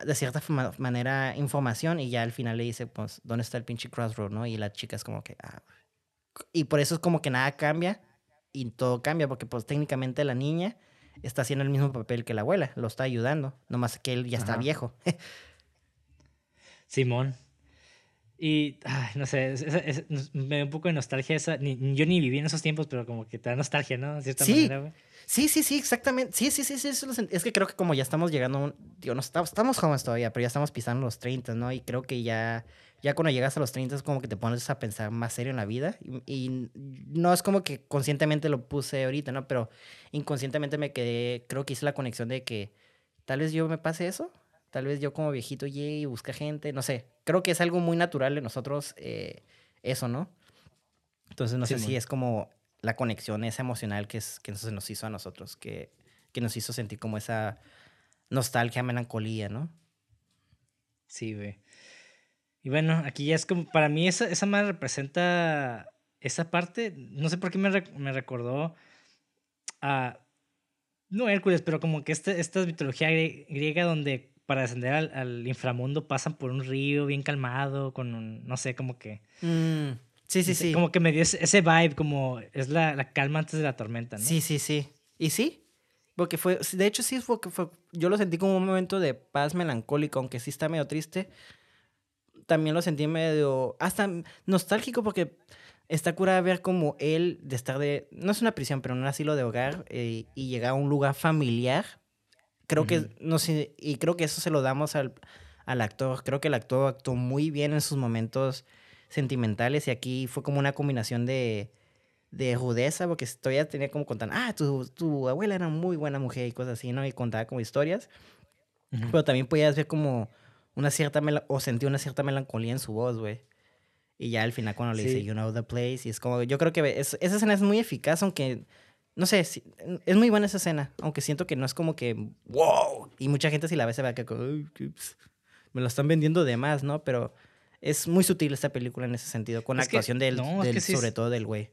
de cierta manera, información y ya al final le dice, pues, ¿dónde está el pinche crossroad, no? Y la chica es como que, ah. Y por eso es como que nada cambia y todo cambia, porque pues técnicamente la niña está haciendo el mismo papel que la abuela, lo está ayudando, nomás que él ya está viejo. Simón. Y, no sé, me da un poco de nostalgia esa. Ni, yo ni viví en esos tiempos, pero como que te da nostalgia, ¿no? De cierta sí. manera, Sí, sí, sí, exactamente. Sí, sí, sí, sí. es que creo que como ya estamos llegando, digo, no estamos, estamos jóvenes todavía, pero ya estamos pisando los 30, ¿no? Y creo que ya, ya cuando llegas a los 30 es como que te pones a pensar más serio en la vida. Y, no es como que conscientemente lo puse ahorita, ¿no? Pero inconscientemente me quedé, creo que hice la conexión de que tal vez yo me pase eso. Tal vez yo como viejito llegue y busque gente, no sé. Creo que es algo muy natural de nosotros eh, eso, ¿no? Entonces no sé si es como la conexión esa emocional que, es, que nos hizo a nosotros, que, que nos hizo sentir como esa nostalgia, melancolía, ¿no? Sí, güey. Y bueno, aquí ya es como, para mí esa, esa madre representa esa parte, no sé por qué me, me recordó a, no Hércules, pero como que este, esta mitología griega donde para descender al, inframundo pasan por un río bien calmado, con un, no sé, como que... Mm, sí, sí, sí. Como que me dio ese, vibe, como es la, la, calma antes de la tormenta, ¿no? Sí, sí, sí. ¿Y sí? Porque fue, de hecho sí fue, fue, yo lo sentí como un momento de paz melancólico, aunque sí está medio triste. También lo sentí medio, hasta nostálgico porque está curada ver como él de estar de, no es una prisión, pero en un asilo de hogar eh, y llegar a un lugar familiar Creo que, no sé, y creo que eso se lo damos al, al actor. Creo que el actor actuó muy bien en sus momentos sentimentales y aquí fue como una combinación de, de rudeza, porque todavía tenía como contar, ah, tu, tu abuela era muy buena mujer y cosas así, ¿no? Y contaba como historias. Pero también podías ver como una cierta, o sentí una cierta melancolía en su voz, güey. Y ya al final cuando le dice, you know the place, y es como, yo creo que esa escena es muy eficaz, aunque no sé, es muy buena esa escena, aunque siento que no es como que, wow, y mucha gente si la ve se va que me lo están vendiendo de más, ¿no? Pero es muy sutil esta película en ese sentido, con la actuación del, sobre todo del güey.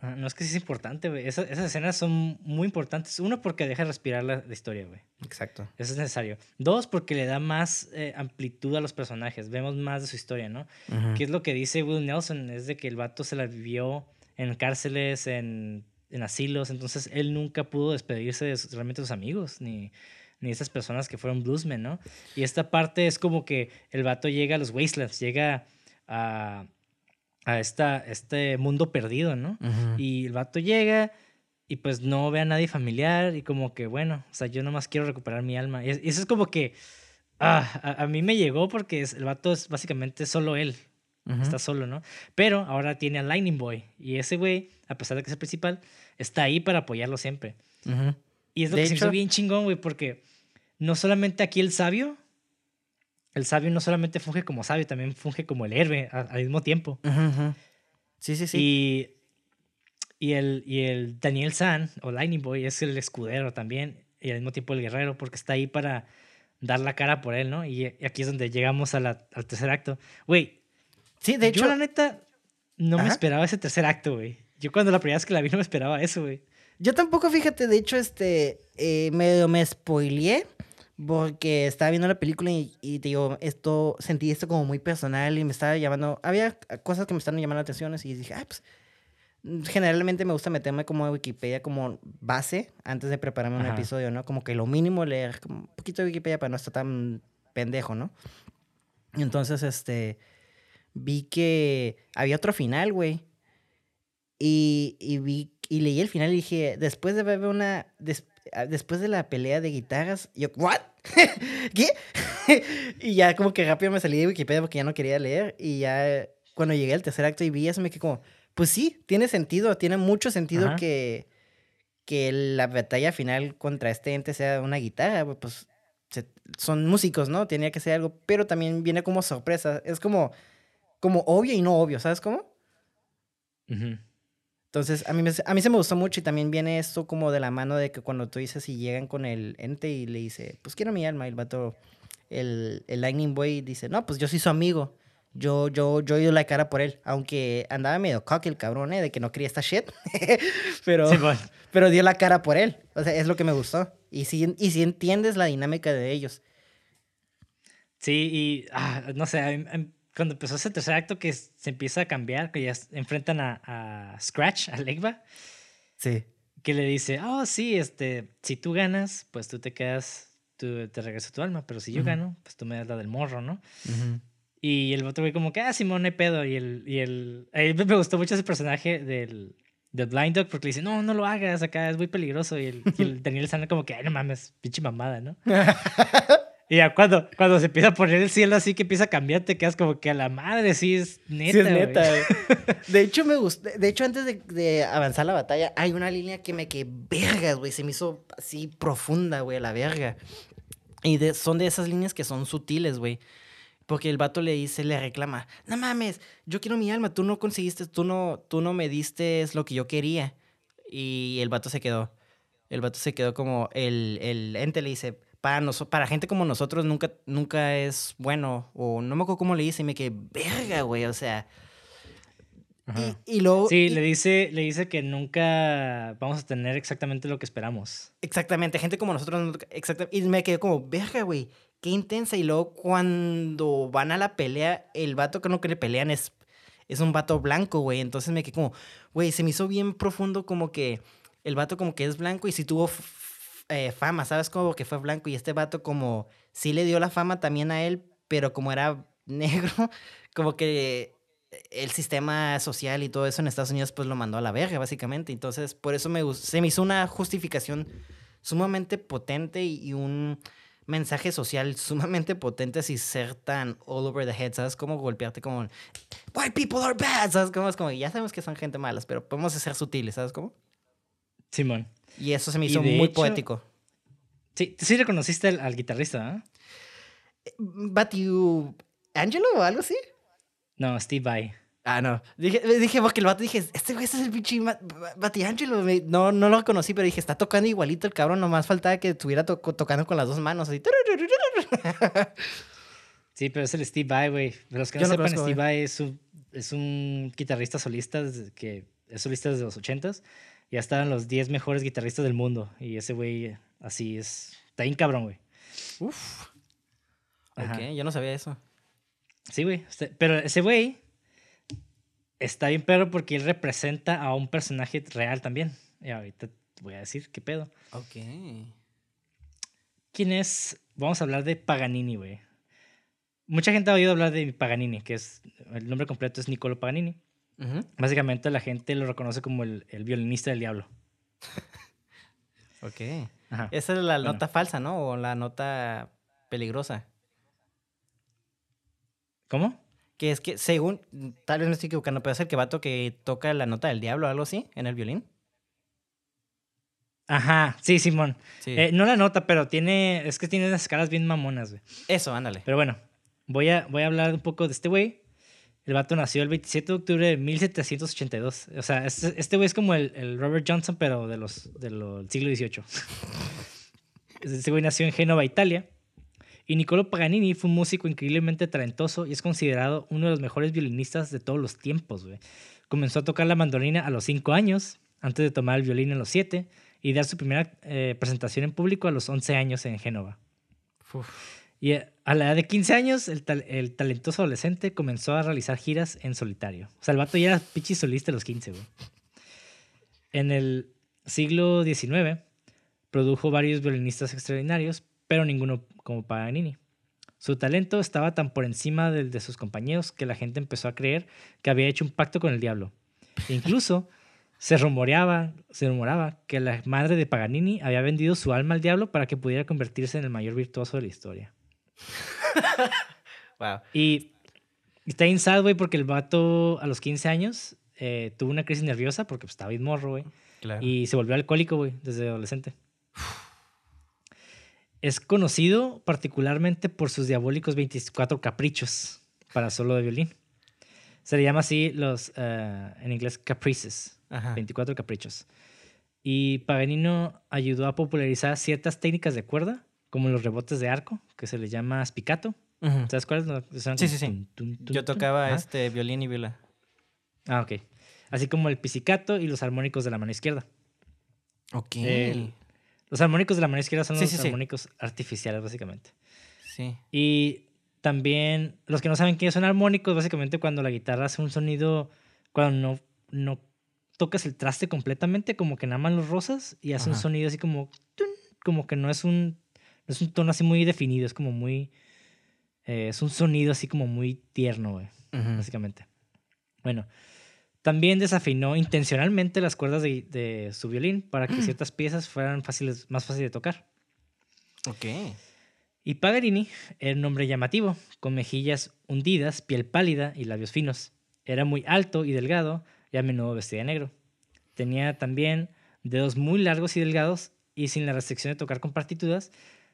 Ah, no es que sí es importante, güey. esas escenas son muy importantes. Uno, porque deja respirar la, historia, güey. Exacto. Eso es necesario. Dos, porque le da más eh, amplitud a los personajes. Vemos más de su historia, ¿no? ¿Qué es lo que dice Will Nelson? Es de que el vato se la vivió en cárceles, en en asilos, entonces él nunca pudo despedirse de realmente sus amigos, ni, ni esas personas que fueron bluesmen, ¿no? Y esta parte es como que el vato llega a los wastelands, llega a, a esta, este mundo perdido, ¿no? Y el vato llega y pues no ve a nadie familiar y como que, bueno, o sea, yo nomás quiero recuperar mi alma. Y eso es como que, ah, a, mí me llegó porque el vato es básicamente solo él. Está solo, ¿no? Pero ahora tiene a Lightning Boy. Y ese güey, a pesar de que es el principal, está ahí para apoyarlo siempre. Y es lo que se hizo bien chingón, güey, porque no solamente aquí el sabio, el sabio no solamente funge como sabio, también funge como el héroe al, mismo tiempo. Sí, sí, sí. Y, y, el, y el Daniel San, o Lightning Boy, es el escudero también, y al mismo tiempo el guerrero, porque está ahí para dar la cara por él, ¿no? Y aquí es donde llegamos al tercer acto. Güey, Sí, de hecho. Yo, la neta, no me esperaba ese tercer acto, güey. Yo cuando la primera vez que la vi no me esperaba eso, güey. Yo tampoco, fíjate, de hecho, este, eh, medio me spoileé porque estaba viendo la película y, te digo, esto, sentí esto como muy personal y me estaba llamando, había cosas que me estaban llamando la atención y dije, ah, pues, generalmente me gusta meterme como a Wikipedia como base antes de prepararme un episodio, ¿no? Como que lo mínimo leer como un poquito de Wikipedia para no estar tan pendejo, ¿no? Y entonces, este, vi que había otro final, güey. Y, y, vi, y leí el final y dije, después de ver una, ah, después de la pelea de guitarras, yo, ¿what? ¿Qué? y ya como que rápido me salí de Wikipedia porque ya no quería leer. Y ya cuando llegué al tercer acto y vi eso, me quedé como, pues sí, tiene sentido, tiene mucho sentido que, que la batalla final contra este ente sea una guitarra, pues son músicos, ¿no? Tenía que ser algo, pero también viene como sorpresa. Es como como obvio y no obvio, ¿sabes cómo? Entonces, a mí, a mí se me gustó mucho y también viene esto como de la mano de que cuando tú dices y llegan con el ente y le dice, pues quiero mi alma, y el vato, el, el Lightning Boy dice, no, pues yo soy su amigo. Yo, yo, yo he ido la cara por él, aunque andaba medio cocky el cabrón, ¿eh? De que no quería esta shit. pero, pero dio la cara por él. O sea, es lo que me gustó. Y si, y si entiendes la dinámica de ellos. Sí, y ah, no sé, cuando empezó ese tercer acto que se empieza a cambiar, que ya enfrentan a, Scratch, a Legba. Sí. Que le dice, oh, sí, este, si tú ganas, pues tú te quedas, tú, te regreso tu alma, pero si yo gano, pues tú me das la del morro, ¿no? Y el otro güey como que, ah, Simón, no pedo. Y el, y el, a mí me gustó mucho ese personaje del, del Blind Dog porque le dice, no, no lo hagas acá, es muy peligroso. Y el, y el Daniel Sana como que, ay, no mames, pinche mamada, ¿no? Y ya cuando, cuando se empieza a poner el cielo así que empieza a cambiar, te quedas como que a la madre, sí es neta. Sí es neta, De hecho, me gustó. De hecho, antes de, de, avanzar la batalla, hay una línea que me que vergas, güey. Se me hizo así profunda, güey, a la verga. Y de, son de esas líneas que son sutiles, güey. Porque el vato le dice, le reclama, no mames, yo quiero mi alma, tú no conseguiste, tú no, tú no me diste lo que yo quería. Y el vato se quedó. El vato se quedó como, el, el ente le dice, para, para gente como nosotros nunca, nunca es bueno. O no me acuerdo cómo le dice y me quedé, verga, güey, o sea. Y, luego. Sí, le, dice, le dice que nunca vamos a tener exactamente lo que esperamos. Exactamente, gente como nosotros. Exactamente, y me quedé como, verga, güey, qué intensa. Y luego cuando van a la pelea, el vato que no que le pelean es, es un vato blanco, güey. Entonces me quedé como, güey, se me hizo bien profundo como que el vato como que es blanco y si tuvo eh, fama, ¿sabes? Como que fue blanco y este vato como sí le dio la fama también a él, pero como era negro, como que el sistema social y todo eso en Estados Unidos pues lo mandó a la verga, básicamente. Entonces, por eso me, se me hizo una justificación sumamente potente y, un mensaje social sumamente potente si ser tan all over the head, ¿sabes? Como golpearte como white people are bad, ¿sabes? Como como ya sabemos que son gente malas, pero podemos ser sutiles, ¿sabes cómo? Simón. Y eso se me hizo muy poético. Sí, sí reconociste al, guitarrista, ¿eh? ¿Batiu Angelo o algo así? No, Steve Vai. Ah, no. Dije, dije porque el vato dije, este güey este es el pinche Angelo. No, no lo conocí, pero dije, está tocando igualito el cabrón. Nomás faltaba que estuviera tocando con las dos manos. Así. Sí, pero es el Steve Vai, güey. Los que no, sepan, Steve Vai es un, es un guitarrista solista que es solista desde los ochentas ya estaban los 10 mejores guitarristas del mundo. Y ese güey, así es. Está bien cabrón, güey. Uf. Ok, yo no sabía eso. Sí, güey. Este, pero ese güey está bien perro porque él representa a un personaje real también. Y ahorita voy a decir qué pedo. Ok. quién es. Vamos a hablar de Paganini, güey. Mucha gente ha oído hablar de Paganini, que es. El nombre completo es Niccolo Paganini. Básicamente la gente lo reconoce como el, violinista del diablo. ok. Esa es la nota falsa, ¿no? O la nota peligrosa. ¿Cómo? Que es que, según, tal vez me estoy equivocando, pero es el que vato que toca la nota del diablo o algo así en el violín. Ajá, sí, Simón. Eh, no la nota, pero tiene, es que tiene unas escalas bien mamonas, güey. Eso, ándale. Pero bueno, voy a, voy a hablar un poco de este güey. El vato nació el 27 de octubre de 1782. O sea, este, este güey es como el, Robert Johnson, pero de los, del siglo XVIII. este güey nació en Génova, Italia. Y Niccolo Paganini fue un músico increíblemente talentoso y es considerado uno de los mejores violinistas de todos los tiempos. Güey. Comenzó a tocar la mandolina a los 5 años, antes de tomar el violín a los 7 y dar su primera eh, presentación en público a los 11 años en Génova. Y eh, a la edad de 15 años, el, el, talentoso adolescente comenzó a realizar giras en solitario. O sea, el ya era pichi solista a los 15, güey. En el siglo XIX, produjo varios violinistas extraordinarios, pero ninguno como Paganini. Su talento estaba tan por encima del de sus compañeros que la gente empezó a creer que había hecho un pacto con el diablo. E incluso se rumoreaba, se rumoraba que la madre de Paganini había vendido su alma al diablo para que pudiera convertirse en el mayor virtuoso de la historia. wow. Y, está insado, güey, porque el vato a los 15 años eh, tuvo una crisis nerviosa porque pues, estaba bien morro, güey. Y se volvió alcohólico, güey, desde adolescente. es conocido particularmente por sus diabólicos 24 caprichos para solo de violín. Se le llama así los, eh, en inglés, caprices. 24 caprichos. Y Paganino ayudó a popularizar ciertas técnicas de cuerda, como los rebotes de arco, que se les llama spicato. ¿Sabes cuáles? Sí, sí, sí. Yo tocaba este violín y viola. Ah, ok. Así como el pizzicato y los armónicos de la mano izquierda. Ok. los armónicos de la mano izquierda son los armónicos artificiales, básicamente. Sí. Y también, los que no saben qué son armónicos, básicamente cuando la guitarra hace un sonido, cuando no, no tocas el traste completamente, como que nada más los rosas y hace un sonido así como, como que no es un, es un tono así muy definido, es como muy, eh, es un sonido así como muy tierno, güey, básicamente. Bueno, también desafinó intencionalmente las cuerdas de, su violín para que ciertas piezas fueran fáciles, más fáciles de tocar. Ok. Y Paganini era un hombre llamativo, con mejillas hundidas, piel pálida y labios finos. Era muy alto y delgado, y a menudo vestía de negro. Tenía también dedos muy largos y delgados y sin la restricción de tocar con partituras,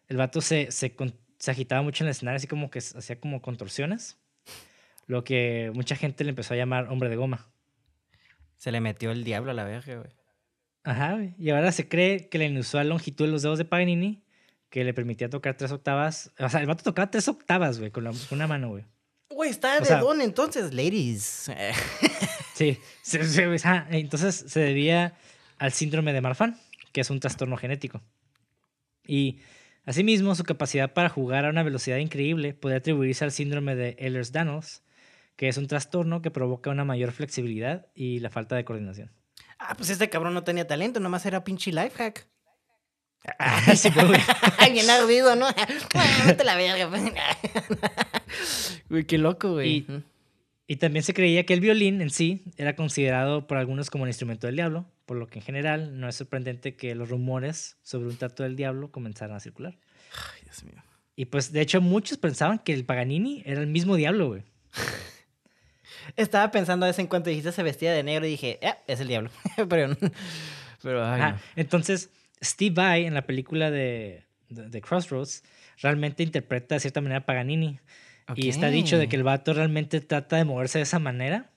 el vato se, se, agitaba mucho en el escenario, así como que hacía como contorsiones, lo que mucha gente le empezó a llamar hombre de goma. Se le metió el diablo a la verga, güey. Ajá, güey. Y ahora se cree que la inusual longitud de los dedos de Paganini, que le permitía tocar tres octavas, o sea, el vato tocaba tres octavas, güey, con, con una mano, güey. Güey, está de don entonces, ladies. sí, entonces se debía al síndrome de Marfan, que es un trastorno genético. Y asimismo, su capacidad para jugar a una velocidad increíble puede atribuirse al síndrome de Ehlers-Danlos, que es un trastorno que provoca una mayor flexibilidad y la falta de coordinación. Ah, pues este cabrón no tenía talento, nomás era pinche life hack. Ay, sí, güey. bien ardido, ¿no? no te la verga. Uy, qué loco, güey. Y, también se creía que el violín en sí era considerado por algunos como un instrumento del diablo, por lo que en general no es sorprendente que los rumores sobre un trato del diablo comenzaran a circular. Ay, Dios mío. Y pues, de hecho, muchos pensaban que el Paganini era el mismo diablo, güey. Estaba pensando a veces en cuanto dijiste se vestía de negro y dije, eh, es el diablo. pero, pero ay, Entonces, Steve Vai en la película de, de, Crossroads realmente interpreta de cierta manera a Paganini. Y está dicho de que el vato realmente trata de moverse de esa manera,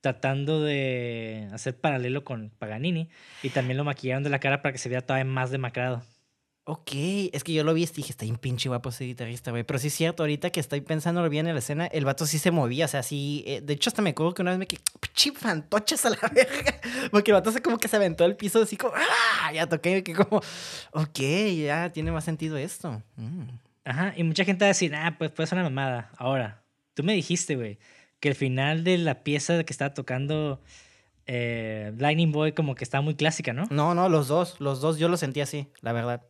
tratando de hacer paralelo con Paganini. Y también lo maquillaron de la cara para que se vea todavía más demacrado. Ok, es que yo lo vi y dije, está bien pinche guapo ese guitarrista, güey. Pero sí es cierto, ahorita que estoy pensando bien en la escena, el vato sí se movía, o sea, sí. Eh, de hecho, hasta me acuerdo que una vez me quedé, pinche fantochas a la verga. Porque el vato se como que se aventó al piso así como, ¡ah! Ya toqué, que como, ok, ya tiene más sentido esto. Mm. Ajá, y mucha gente va a decir, ah, pues puede ser una mamada. Ahora, tú me dijiste, güey, que el final de la pieza que estaba tocando eh, Lightning Boy como que estaba muy clásica, ¿no? No, no, los dos, los dos yo lo sentí así, la verdad.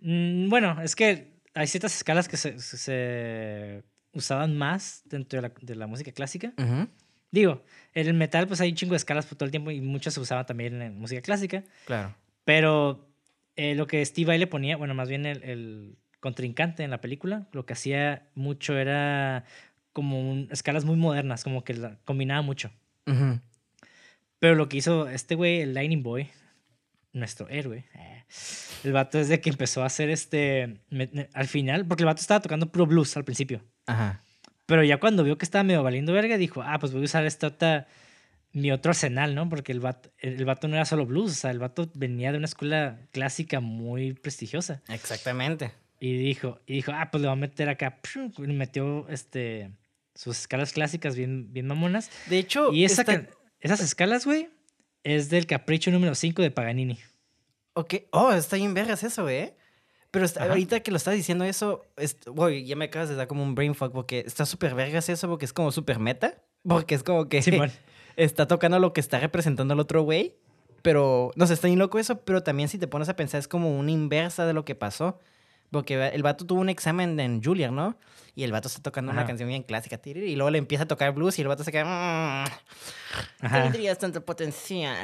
Mm, bueno, es que hay ciertas escalas que se, se usaban más dentro de la, de la música clásica. Digo, en el metal pues hay un chingo de escalas por todo el tiempo y muchas se usaban también en música clásica. Claro. Pero eh, lo que Steve Vai le ponía, bueno, más bien el, el, contrincante en la película, lo que hacía mucho era como escalas muy modernas, como que la, combinaba mucho. Pero lo que hizo este güey, el Lightning Boy, nuestro héroe, eh, el vato es de que empezó a hacer este, al final, porque el vato estaba tocando pro blues al principio. Ajá. Pero ya cuando vio que estaba medio valiendo verga, dijo, ah, pues voy a usar esta otra mi otro arsenal, ¿no? Porque el vato, el vato no era solo blues, o sea, el vato venía de una escuela clásica muy prestigiosa. Exactamente. Y dijo, y dijo, ah, pues le voy a meter acá. Y metió este, sus escalas clásicas bien, bien mamonas. De hecho, y esa esas escalas, güey, es del capricho número 5 de Paganini. Ok, oh, está bien vergas eso, ¿eh? Pero ahorita que lo estás diciendo eso, güey, ya me acabas de dar como un brain fuck porque está súper vergas eso porque es como súper meta. Porque es como que... Sí, está tocando lo que está representando el otro güey. Pero, no sé, está bien loco eso, pero también si te pones a pensar es como una inversa de lo que pasó. Porque el vato tuvo un examen en Juilliard, ¿no? Y el vato está tocando una canción bien clásica. Y luego le empieza a tocar blues y el vato se queda... Mmm, tendrías tanto potencial.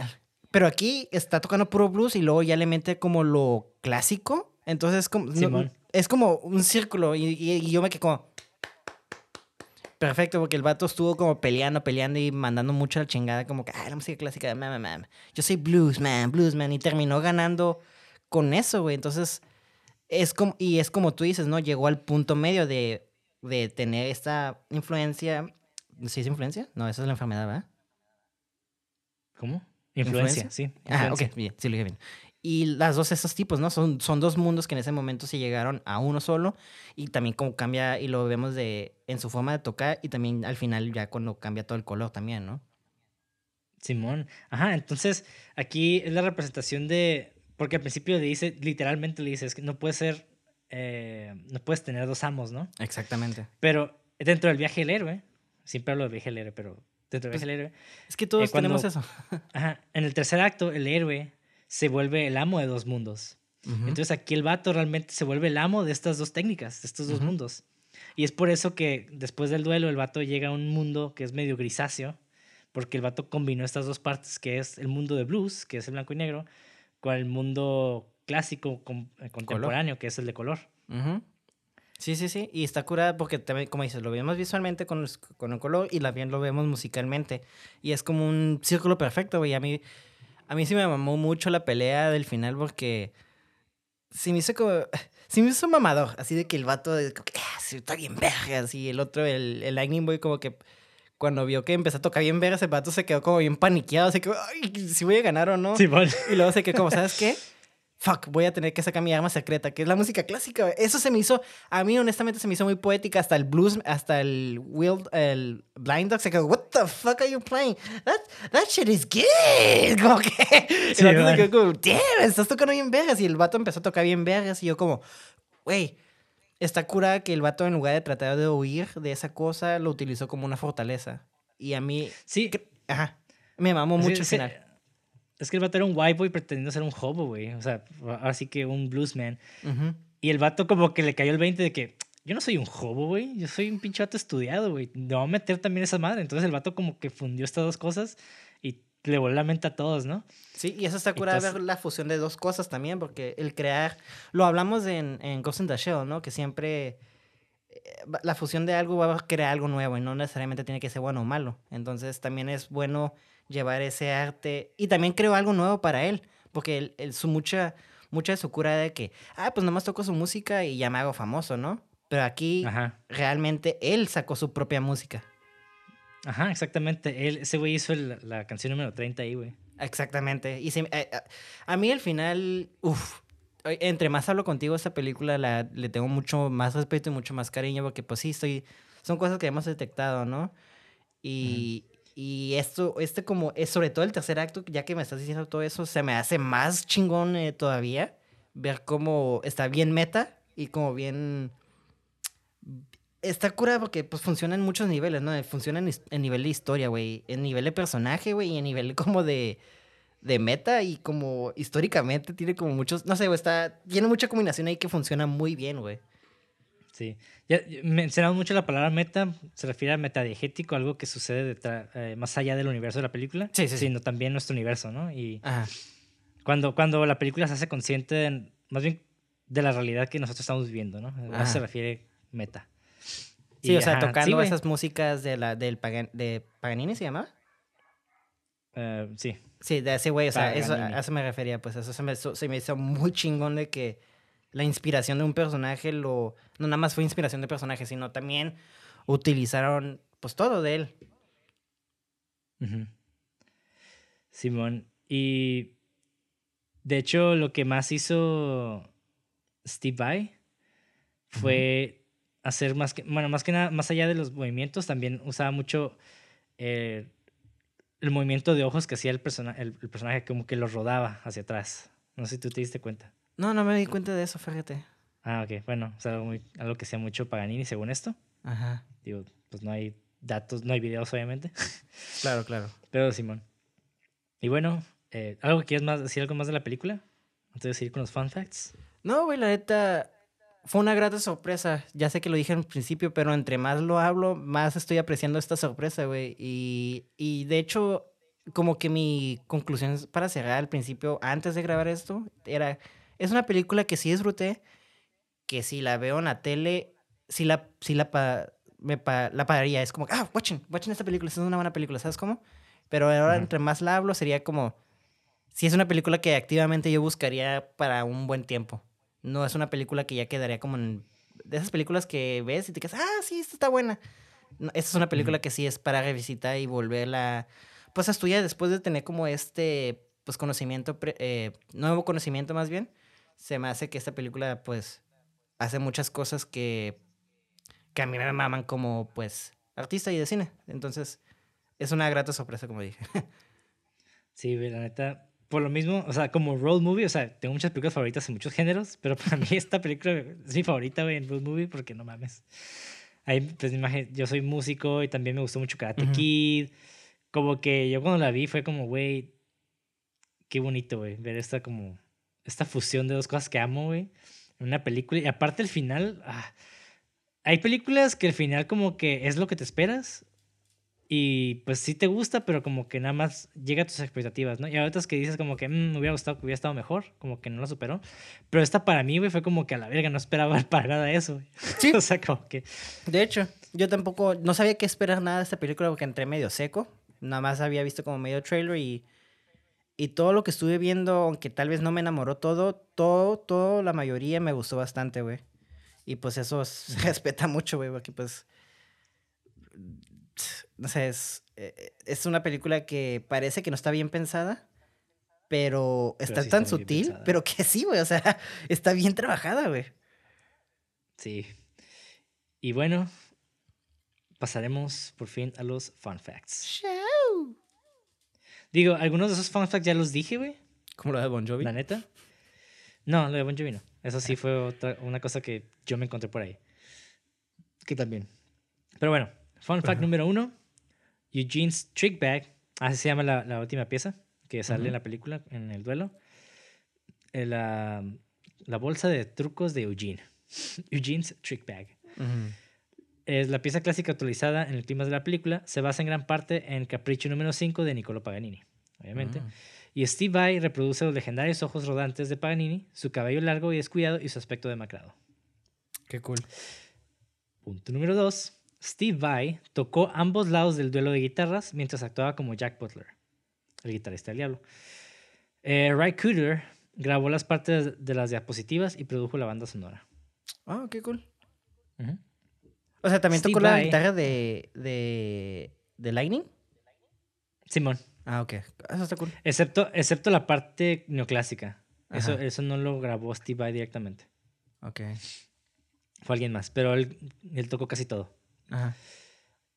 Pero aquí está tocando puro blues y luego ya le mete como lo clásico. Entonces como, es como un círculo y, y, yo me quedé como... Perfecto, porque el vato estuvo como peleando, peleando y mandando mucho la chingada, como que, ah, la música clásica, man, man, Yo soy bluesman, bluesman, y terminó ganando con eso, güey. Entonces, es como, y es como tú dices, ¿no? Llegó al punto medio de, de tener esta influencia. ¿Sí es influencia? No, esa es la enfermedad, ¿verdad? ¿Cómo? Influencia, sí. Ah, ok, bien, sí lo dije bien. Y las dos, esos tipos, ¿no? Son, son dos mundos que en ese momento se llegaron a uno solo y también como cambia y lo vemos de, en su forma de tocar y también al final ya cuando cambia todo el color también, ¿no? Simón. Ajá, entonces aquí es la representación de, porque al principio le dice, literalmente le dice, es que no puede ser, eh, no puedes tener dos amos, ¿no? Exactamente. Pero dentro del viaje del héroe, siempre hablo del viaje del héroe, pero dentro del viaje del héroe. Es que todos eh, tenemos eso. ajá, en el tercer acto, el héroe se vuelve el amo de dos mundos. Entonces aquí el vato realmente se vuelve el amo de estas dos técnicas, de estos dos mundos. Y es por eso que después del duelo el vato llega a un mundo que es medio grisáceo, porque el vato combinó estas dos partes, que es el mundo de blues, que es el blanco y negro, con el mundo clásico eh, contemporáneo, que es el de color. Sí, sí, sí. Y está curada porque también, como dices, lo vemos visualmente con, con el color y también lo vemos musicalmente. Y es como un círculo perfecto, güey. A mí a mí sí me mamó mucho la pelea del final porque sí me hizo como. Sí me hizo mamador. Así de que el vato de, ah, está bien verga. Así el otro, el, el Lightning Boy, como que cuando vio que empezó a tocar bien verga, ese vato se quedó como bien paniqueado. Quedó, ay, si voy a ganar o no. Sí, Y luego se quedó como, ¿sabes qué? fuck, voy a tener que sacar mi arma secreta, que es la música clásica. Eso se me hizo, a mí honestamente se me hizo muy poética, hasta el blues, hasta el Wild, el Blind Dog se quedó, what the fuck are you playing? That, that shit is good. Como que, sí, el vato se quedó como, damn, estás tocando bien vergas. Y el vato empezó a tocar bien vergas y yo como, güey, está cura que el vato en lugar de tratar de huir de esa cosa, lo utilizó como una fortaleza. Y a mí, sí, ajá, me mamó mucho el final. Es que el vato era un white boy pretendiendo ser un hobo, güey. O sea, así que un bluesman. Y el vato como que le cayó el 20 de que yo no soy un hobo, güey. Yo soy un pinche vato estudiado, güey. Me voy a meter también esa madre. Entonces el vato como que fundió estas dos cosas le voló la mente a todos, ¿no? Sí, y eso está curado ver la fusión de dos cosas también, porque el crear, lo hablamos en, en Ghost in the Shell, ¿no? Que siempre eh, la fusión de algo va a crear algo nuevo y no necesariamente tiene que ser bueno o malo. Entonces también es bueno llevar ese arte. Y también creo algo nuevo para él, porque él, su mucha, mucha de su cura de que, ah, pues nomás toco su música y ya me hago famoso, ¿no? Pero aquí realmente él sacó su propia música. Ajá, exactamente. Él, ese güey hizo la canción número 30 ahí, güey. Exactamente. Y eh, a, mí al final, uff, entre más hablo contigo, esta película la, le tengo mucho más respeto y mucho más cariño porque pues sí, estoy, son cosas que hemos detectado, ¿no? Y, y esto, este como, es sobre todo el tercer acto, ya que me estás diciendo todo eso, se me hace más chingón eh, todavía ver cómo está bien meta y como bien... Está curada porque pues funciona en muchos niveles, ¿no? Funciona en, nivel de historia, güey. En nivel de personaje, güey. Y en nivel como de... de meta y como históricamente tiene como muchos, no sé, está, tiene mucha combinación ahí que funciona muy bien, güey. Sí. Ya, mencionamos mucho la palabra meta, se refiere a metadiegético, algo que sucede eh, más allá del universo de la película, sí, sí, sino también nuestro universo, ¿no? Y Cuando, cuando la película se hace consciente, más bien de la realidad que nosotros estamos viviendo, ¿no? A eso se refiere meta. Sí, o sea, tocando esas músicas de la, del de Paganini, ¿se llama? Eh, sí. Sí, de ese güey, o sea, eso, a eso me refería, pues eso se me, se me hizo muy chingón de que la inspiración de un personaje lo... No nada más fue inspiración de personaje, sino también utilizaron pues todo de él. Simón, y de hecho lo que más hizo Steve Vai fue hacer más que, bueno, más que nada, más allá de los movimientos, también usaba mucho eh, el movimiento de ojos que hacía el, persona, el, personaje, como que lo rodaba hacia atrás. No sé si tú te diste cuenta. No, no me di cuenta de eso, fíjate. Ah, ok. Bueno, sea, algo, algo que sea mucho Paganini según esto. Ajá. Digo, pues no hay datos, no hay videos, obviamente. Claro, claro. Pero Simón. Y bueno, eh, ¿algo que quieras más, decir algo más de la película? Antes de seguir con los fun facts. No, güey, la neta, fue una grata sorpresa. Ya sé que lo dije al principio, pero entre más lo hablo, más estoy apreciando esta sorpresa, güey. Y, y de hecho, como que mi conclusión para cerrar al principio, antes de grabar esto, era, es una película que sí disfruté, que si la veo en la tele, sí la, sí la, me la pararía. Es como, ah, watching, watching esta película, es una buena película, ¿sabes cómo? Pero ahora, entre más la hablo, sería como, si es una película que activamente yo buscaría para un buen tiempo. No es una película que ya quedaría como en... De esas películas que ves y te quedas, ah, sí, esta está buena. esta es una película que sí es para revisitar y volverla, pues a estudiar después de tener como este, pues conocimiento, eh, nuevo conocimiento más bien. Se me hace que esta película, pues, hace muchas cosas que, que a mí me maman como, pues, artista y de cine. Entonces, es una grata sorpresa, como dije. Sí, la neta, por lo mismo, o sea, como road movie, o sea, tengo muchas películas favoritas en muchos géneros, pero para mí esta película es mi favorita, güey, en road movie, porque no mames. Ahí, pues, yo soy músico y también me gustó mucho Karate Kid. Como que yo cuando la vi fue como, güey, qué bonito, güey, ver esta como, esta fusión de dos cosas que amo, güey, en una película. Y aparte el final, ah, hay películas que el final como que es lo que te esperas y pues sí te gusta, pero como que nada más llega a tus expectativas, ¿no? Y hay otras que dices como que mm, me hubiera gustado que hubiera estado mejor, como que no lo superó. Pero esta para mí, güey, fue como que a la verga no esperaba para nada eso, Sí. o sea, como que... De hecho, yo tampoco, no sabía qué esperar nada de esta película porque entré medio seco. Nada más había visto como medio trailer y... Y todo lo que estuve viendo, aunque tal vez no me enamoró todo, todo, todo, la mayoría me gustó bastante, güey. Y pues eso se respeta mucho, güey, porque pues no sé, es, eh, es una película que parece que no está bien pensada, pero está tan sutil, pero que sí, güey, o sea, está bien trabajada, güey. Sí. Y bueno, pasaremos por fin a los fun facts. Digo, algunos de esos fun facts ya los dije, güey. ¿Como lo de Bon Jovi? La neta. No, lo de Bon Jovi no. Eso sí fue otra, una cosa que yo me encontré por ahí. Que también. Pero bueno, fun fact número uno. Eugene's Trick Bag, así se llama la, la última pieza que sale en la película, en el duelo. Eh, la, la, bolsa de trucos de Eugene. Eugene's Trick Bag. Es la pieza clásica utilizada en el clima de la película. Se basa en gran parte en Capricho número 5 de Niccolo Paganini, obviamente. Ah. Y Steve Vai reproduce los legendarios ojos rodantes de Paganini, su cabello largo y descuidado y su aspecto demacrado. Qué cool. Punto número 2. Steve Vai tocó ambos lados del duelo de guitarras mientras actuaba como Jack Butler, el guitarrista del diablo. Eh, Ray Cooder grabó las partes de las diapositivas y produjo la banda sonora. Ah, qué cool. O sea, también tocó la guitarra de, de, de Lightning. Simón. Ah, ok. Eso está cool. Excepto, excepto la parte neoclásica. Eso, eso no lo grabó Steve Vai directamente. Ok. Fue alguien más, pero él, él tocó casi todo.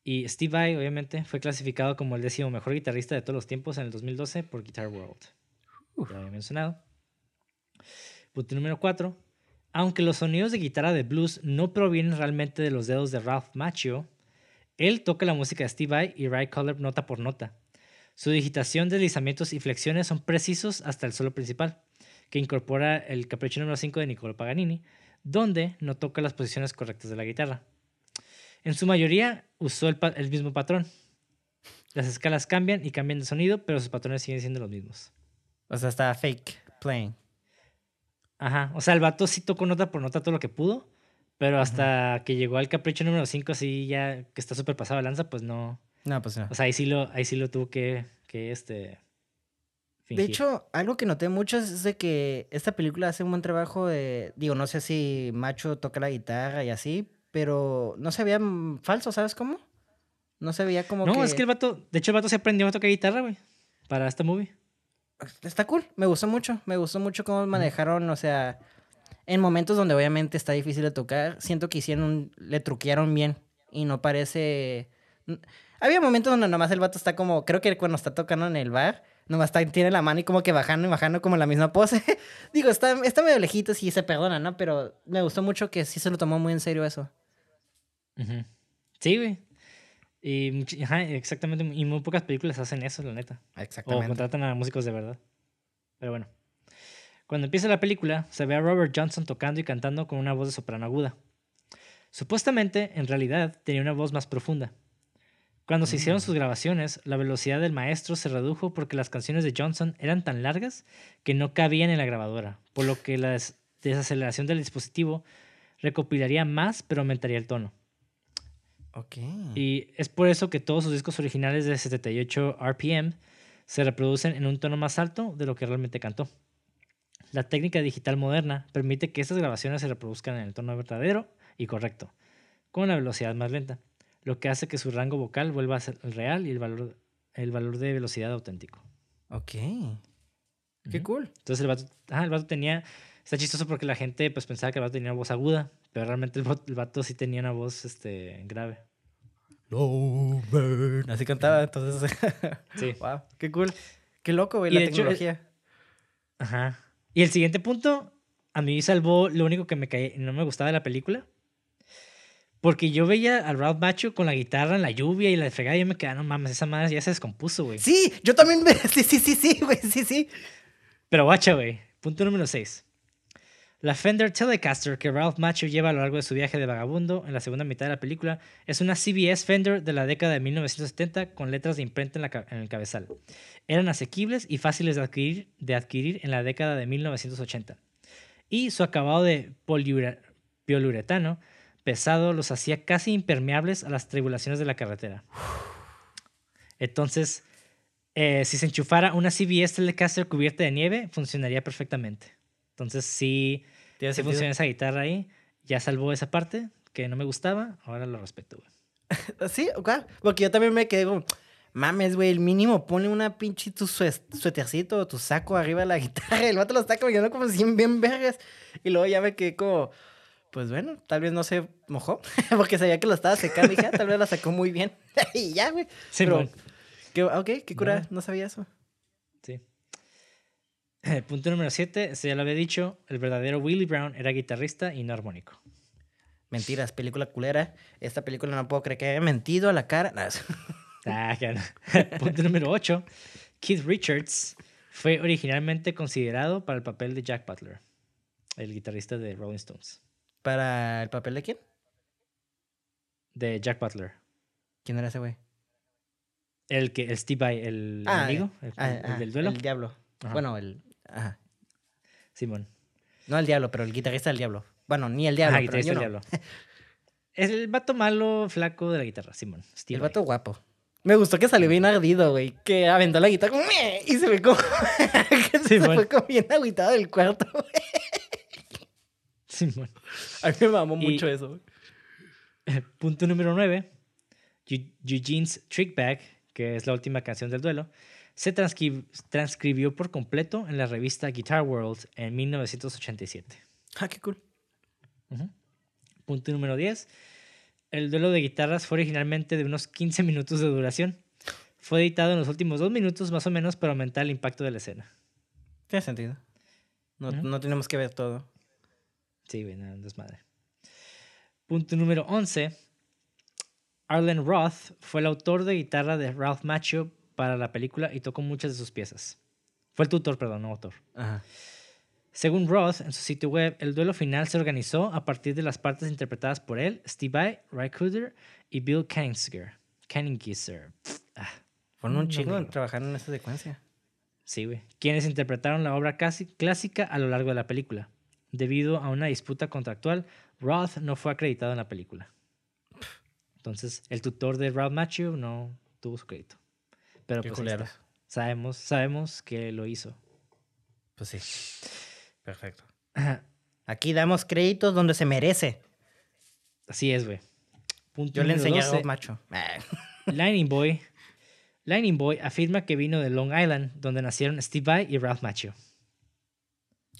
Y Steve Vai, obviamente, fue clasificado como el décimo mejor guitarrista de todos los tiempos en el 2012 por Guitar World. Ya había mencionado. Punto número 4. Aunque los sonidos de guitarra de blues no provienen realmente de los dedos de Ralph Macchio, él toca la música de Steve Vai y Ray Collar nota por nota. Su digitación, deslizamientos y flexiones son precisos hasta el solo principal, que incorpora el capricho número 5 de Niccolo Paganini, donde no toca las posiciones correctas de la guitarra. En su mayoría usó el, el mismo patrón. Las escalas cambian y cambian de sonido, pero sus patrones siguen siendo los mismos. O sea, está fake playing. Ajá. O sea, el vato sí tocó nota por nota todo lo que pudo, pero hasta que llegó al capricho número 5, así ya que está súper pasado de lanza, pues no. No, pues no. O sea, ahí sí lo, ahí sí lo tuvo que, que este. De hecho, algo que noté mucho es de que esta película hace un buen trabajo de. Digo, no sé si Macho toca la guitarra y así, pero no se veía mm, falso, ¿sabes cómo? No se veía como No, que... es que el vato. De hecho, el vato se aprendió a tocar guitarra, güey. Para esta movie. Está cool, me gustó mucho. Me gustó mucho cómo manejaron, o sea, en momentos donde obviamente está difícil de tocar, siento que hicieron un- le truquearon bien y no parece... Había momentos donde nomás el vato está como, creo que cuando está tocando en el bar, nomás está, tiene la mano y como que bajando y bajando como en la misma pose. Digo, está, está medio lejitos y se perdona, ¿no? Pero me gustó mucho que sí se lo tomó muy en serio eso. Sí, güey. Y ajá, exactamente. Y muy pocas películas hacen eso, la neta. O contratan a músicos de verdad. Pero bueno. Cuando empieza la película, se ve a Robert Johnson tocando y cantando con una voz de soprano aguda. Supuestamente, en realidad, tenía una voz más profunda. Cuando se hicieron sus grabaciones, la velocidad del maestro se redujo porque las canciones de Johnson eran tan largas que no cabían en la grabadora, por lo que la des- desaceleración del dispositivo recopilaría más pero aumentaría el tono. Y es por eso que todos sus discos originales de 78 RPM se reproducen en un tono más alto de lo que realmente cantó. La técnica digital moderna permite que estas grabaciones se reproduzcan en el tono verdadero y correcto, con la velocidad más lenta, lo que hace que su rango vocal vuelva a ser el real y el valor, el valor de velocidad auténtico. Ok. Qué cool. Entonces el vato, ajá, el vato tenía... Está chistoso porque la gente pues pensaba que el vato tenía una voz aguda, pero realmente el vato, el vato sí tenía una voz este, grave. Así cantaba, entonces. Sí. wow, qué cool. Qué loco, güey, Y la hecho, tecnología. Ajá. Y el siguiente punto, a mí salvó lo único que me caí, no me gustaba de la película. Porque yo veía al Ralph Macho con la guitarra en la lluvia y la fregada y yo me quedaba, no mames, esa madre ya se descompuso, güey. Sí, yo también. me- Sí, sí, sí, sí, güey, sí, sí. Pero guacha, güey. Punto número 6. La Fender Telecaster que Ralph Macho lleva a lo largo de su viaje de vagabundo en la segunda mitad de la película es una CBS Fender de la década de 1970 con letras de imprenta en, el cabezal. Eran asequibles y fáciles de adquirir, de adquirir en la década de 1980. Y su acabado de poliuretano pesado los hacía casi impermeables a las tribulaciones de la carretera. Entonces, eh, si se enchufara una CBS Telecaster cubierta de nieve, funcionaría perfectamente. Entonces, sí, Tiene sí funciona esa guitarra ahí. Ya salvó esa parte que no me gustaba, ahora lo respeto, güey. Sí, claro. Porque yo también me quedé como, mames, güey, el mínimo ponle una pinche tu suétercito o tu saco arriba de la guitarra. El vato lo está caminando como si bien vergas. Y luego ya me quedé como, pues bueno, tal vez no se mojó. porque sabía que lo estaba secando. Y dije, ah, tal vez la sacó muy bien. y ya, güey. Sí, Pero, bueno, qué, ok, qué cura, No. no sabía eso. sí. Punto número 7, eso ya lo había dicho, el verdadero Willie Brown era guitarrista y no armónico. Mentiras, película culera. Esta película no puedo creer que haya mentido a la cara. No, es- Ah, claro. Punto número 8. Keith Richards fue originalmente considerado para el papel de Jack Butler, el guitarrista de Rolling Stones. ¿Para el papel de quién? De Jack Butler. ¿Quién era ese güey? El que, el Steve Vai, el Ah, amigo, el, Ah, el ah, del duelo. El diablo. Ajá. Bueno, el. Ajá. Simón. No el diablo, pero el guitarrista del diablo. Bueno, ni el diablo. Ajá, pero guitarrista yo diablo. Es el vato malo, flaco de la guitarra, Simón. Steve El vato guapo. Me gustó que salió bien ardido, güey. Que aventó la guitarra y se ve como. se fue como bien agüitado del cuarto. güey. Simón. A mí me mamó Y- mucho eso, güey. Punto número 9. Eugene's Trick Bag, que es la última canción del duelo, se transcri- transcribió por completo en la revista Guitar World en 1987. Ah, qué cool. Punto número 10. El duelo de guitarras fue originalmente de unos 15 minutos de duración. Fue editado en los últimos dos minutos más o menos para aumentar el impacto de la escena. Tiene sentido. No, no tenemos que ver todo. Sí, güey, no, desmadre. Punto número 11. Arlen Roth fue el autor de guitarra de Ralph Macchio para la película y tocó muchas de sus piezas. Fue el tutor, perdón, no autor. Ajá. Según Roth, en su sitio web, el duelo final se organizó a partir de las partes interpretadas por él, Steve Vai, Ray Cooder y Bill. Kenninger. Ah, Fueron un Mm, chingo nombre, trabajando en esa secuencia. Sí, güey. Quienes interpretaron la obra casi clásica a lo largo de la película. Debido a una disputa contractual, Roth no fue acreditado en la película. Entonces, el tutor de Ralph Macchio no tuvo su crédito. Pero Qué pues está. Sabemos, sabemos que lo hizo. Pues sí. Perfecto. Aquí damos créditos donde se merece. Así es, güey. Punto Yo le enseñé a 12. Rob Macho. Lightning Boy. Lightning Boy afirma que vino de Long Island, donde nacieron Steve Vai y Ralph Macchio.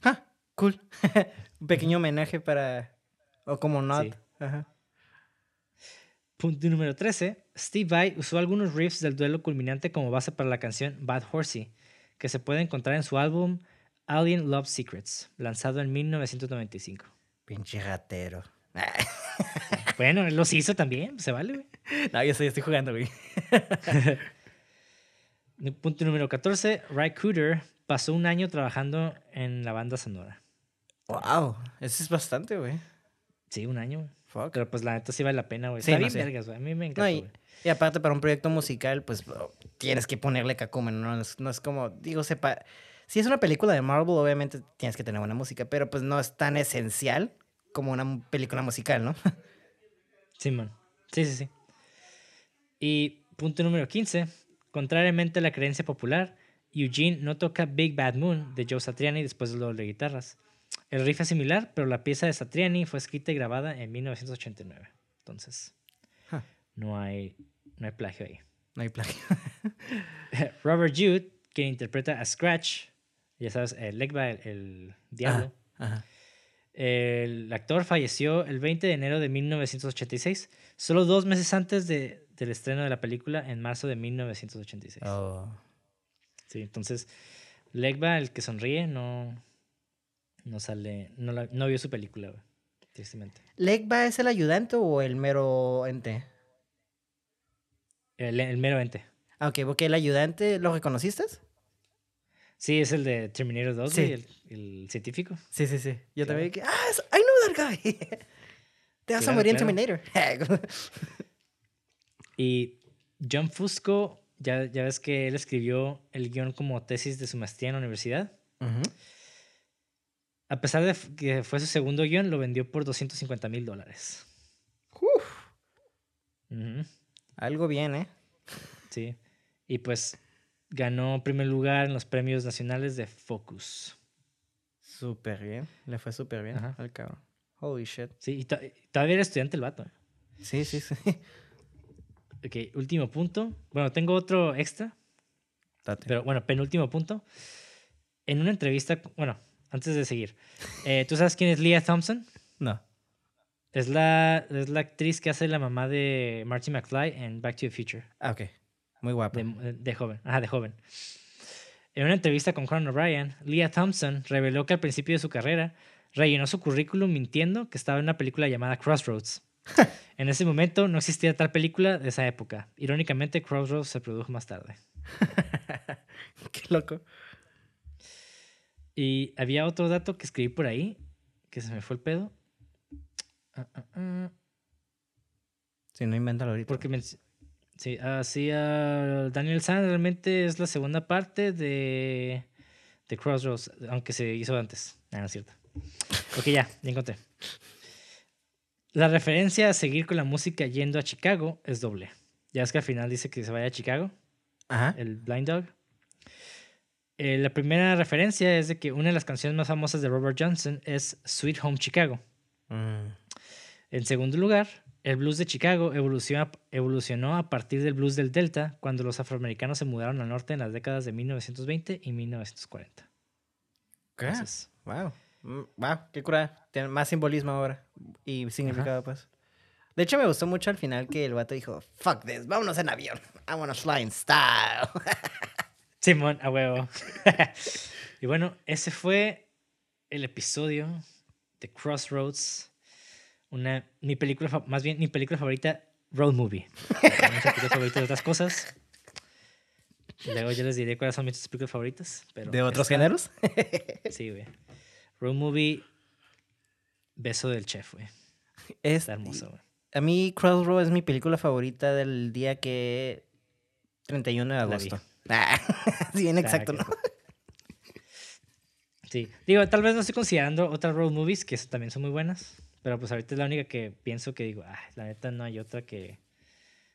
Ah, cool. un pequeño homenaje para. O como not. Sí. Ajá. Punto número 13. Steve Vai usó algunos riffs del duelo culminante como base para la canción Bad Horsey, que se puede encontrar en su álbum Alien Love Secrets, lanzado en 1995. Pinche ratero. Bueno, él los hizo también, se vale, güey. no, yo estoy jugando, güey. Punto número 14. Ray Cooder pasó un año trabajando en la banda sonora. Wow. Eso es bastante, güey. Sí, un año, güey. Fuck. Pero pues la neta sí vale la pena, güey. Sí, Está no, bien sí. vergas, güey. A mí me No, encanta, y, güey. Y aparte para un proyecto musical, pues oh, tienes que ponerle cacumen, ¿no? Es- no es como, digo, sepa. Si es una película de Marvel, obviamente tienes que tener buena música, pero pues no es tan esencial como una película musical, ¿no? Simón. Sí, sí, sí. Y punto número 15. Contrariamente a la creencia popular, Eugene no toca Big Bad Moon de Joe Satriani después del doble de guitarras. El riff es similar, pero la pieza de Satriani fue escrita y grabada en 1989. Entonces. No, hay, no hay plagio ahí. No hay plagio. Robert Jude, quien interpreta a Scratch, ya sabes, el Legba, el, el diablo. Ajá. El actor falleció el 20 de enero de 1986, solo dos meses antes de- del estreno de la película en marzo de 1986. Oh. Sí, entonces, Legba, el que sonríe, no, no sale, no, la- no vio su película, tristemente. ¿Legba es el ayudante o el mero ente? El, el mero ente. Ah, ok, porque el ayudante, ¿lo reconociste? Sí, es el de Terminator 2, Sí. güey, el, el científico. Sí, sí, sí. Yo Claro. también que, ah, I know that guy. Te vas a Claro, morir en. Terminator. Y John Fusco, ya, ya ves que él escribió el guion como tesis de su maestría en la universidad. A pesar de que fue su segundo guion, lo vendió por 250 mil dólares. Uf, Ujú, algo bien, ¿eh? Sí. Y pues ganó primer lugar en los premios nacionales de Focus. Súper bien. Le fue súper bien Ajá. al cabrón. Holy shit. Sí, y to- y todavía era estudiante el vato. Sí, sí, sí. Ok, último punto. Bueno, tengo otro extra, Date. pero bueno, penúltimo punto. En una entrevista, bueno, antes de seguir, eh, ¿tú sabes quién es Leah Thompson? No. Es la, es la actriz que hace la mamá de Marty McFly en Back to the Future. Ah, ok. Muy guapa. De, de joven. Ajá, de joven. En una entrevista con Conan O'Brien, Leah Thompson reveló que al principio de su carrera rellenó su currículum mintiendo que estaba en una película llamada Crossroads. en ese momento no existía tal película de esa época. Irónicamente, Crossroads se produjo más tarde. Qué loco. Y había otro dato que escribí por ahí, que se me fue el pedo. Ah, ah, ah. Si no, invéntalo ahorita. Porque menc- sí, así Daniel San realmente es la segunda parte de, de Crossroads, aunque se hizo antes. Ah, no es cierto. Ok, ya, ya encontré. La referencia a seguir con la música yendo a Chicago es doble. Ya es que al final dice que se vaya a Chicago, Ajá. el Blind Dog. Eh, la primera referencia es de que una de las canciones más famosas de Robert Johnson es Sweet Home Chicago. Mm. En segundo lugar, el blues de Chicago evolucionó a partir del blues del Delta cuando los afroamericanos se mudaron al norte en las décadas de 1920 y 1940. ¿Qué? Entonces, Wow. Mm, Wow, qué cura. Tiene más simbolismo ahora. Y significado, pues. De hecho, me gustó mucho al final que el vato dijo, fuck this, vámonos en avión. I wanna fly in style. Simón, a huevo. y bueno, ese fue el episodio de Crossroads. Una, mi película, más bien mi película favorita, Road Movie. Muchas películas favoritas de otras cosas. Luego yo les diré cuáles son mis películas favoritas. Pero ¿De otros esta- géneros? Sí, güey. Road Movie, Beso del Chef, güey. Es, Está hermoso, güey. a mí Crossroad es mi película favorita del día que... 31 de agosto. Ah, sí, bien exacto, ¿no? Sí. Digo, tal vez no estoy considerando otras road movies que también son muy buenas. Pero pues ahorita es la única que pienso que digo, ah, la neta no hay otra que,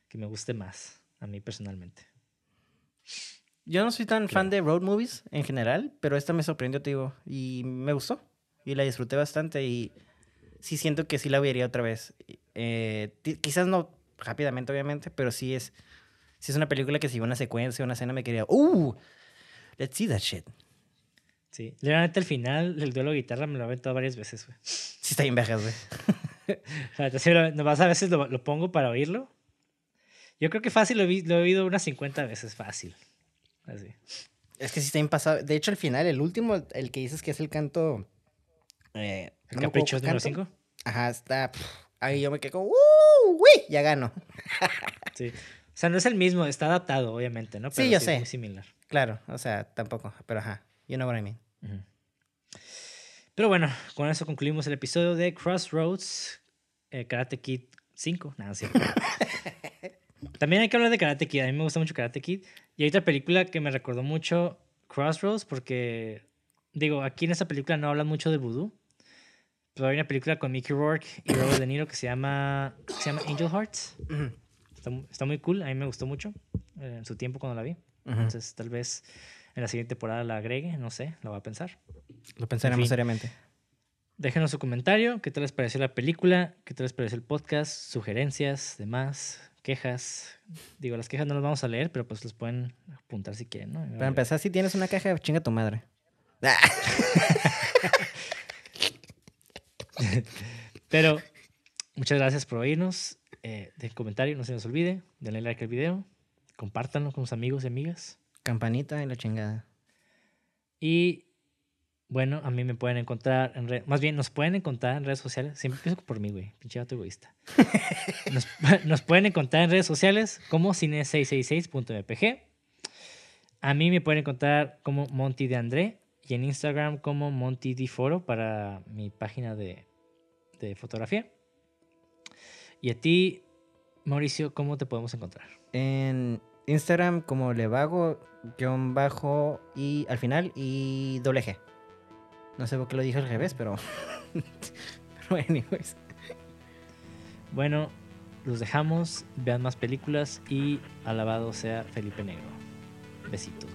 que me guste más. A mí personalmente. Yo no soy tan fan de road movies en general, pero esta me sorprendió, te digo, y me gustó. Y la disfruté bastante y sí siento que sí la vería otra vez. Eh, quizás no rápidamente, obviamente, pero sí es, sí es una película que si una secuencia, una escena me quería, ¡uh! Let's see that shit. Sí. La neta, el final del duelo de guitarra me lo he aventado varias veces, güey. Sí está bien vejas, güey. Sí, lo- nomás a veces lo, lo pongo para oírlo. Yo creo que fácil lo he, vi- lo he oído unas 50 veces, fácil. Así. Es que sí está bien pasado. De hecho, el final, el último, el que dices que es el canto... eh, El no capricho número canto. 5. Ajá, está... pf, ahí yo me quedo como, ¡uh! ¡Uy! Ya gano. Sí. O sea, no es el mismo, está adaptado, obviamente, ¿no? Sí, Pero yo es sé. muy similar. Claro, o sea, tampoco, pero ajá. You know what I mean. Pero bueno, con eso concluimos el episodio de Crossroads, eh, Karate Kid 5. Nada, sí. También hay que hablar de Karate Kid. A mí me gusta mucho Karate Kid. Y hay otra película que me recordó mucho Crossroads porque, digo, aquí en esta película no hablan mucho de vudú. Pero hay una película con Mickey Rourke y Robert De Niro que se llama, se llama Angel Hearts. Ujú, Está, mu- está muy cool. A mí me gustó mucho eh, en su tiempo cuando la vi. ujú. Entonces, tal vez en la siguiente temporada la agregue. No sé, la voy a pensar. Lo pensaremos fin. seriamente. Déjenos su comentario, qué tal les pareció la película, qué tal les pareció el podcast, sugerencias, demás, quejas. Digo, las quejas no las vamos a leer, pero pues los pueden apuntar si quieren, ¿no? Para empezar, si tienes una caja, chinga tu madre. Pero muchas gracias por oírnos. Eh, den comentario, no se nos olvide. Denle like al video. Compártanlo con sus amigos y amigas. Campanita y la chingada. Y bueno, a mí me pueden encontrar en redes, más bien nos pueden encontrar en redes sociales. Siempre empiezo por mí, güey, pinche vato egoísta. Nos, nos pueden encontrar en redes sociales como cine666.mpg. A mí me pueden encontrar como Monty de André y en Instagram como Monty de Foro para mi página de, de fotografía. Y a ti, Mauricio, ¿cómo te podemos encontrar? En Instagram como levago, guion bajo y al final y doble G. No sé por qué lo dije al revés, pero... pero anyways. Bueno, los dejamos, vean más películas y alabado sea Felipe Negro. Besitos.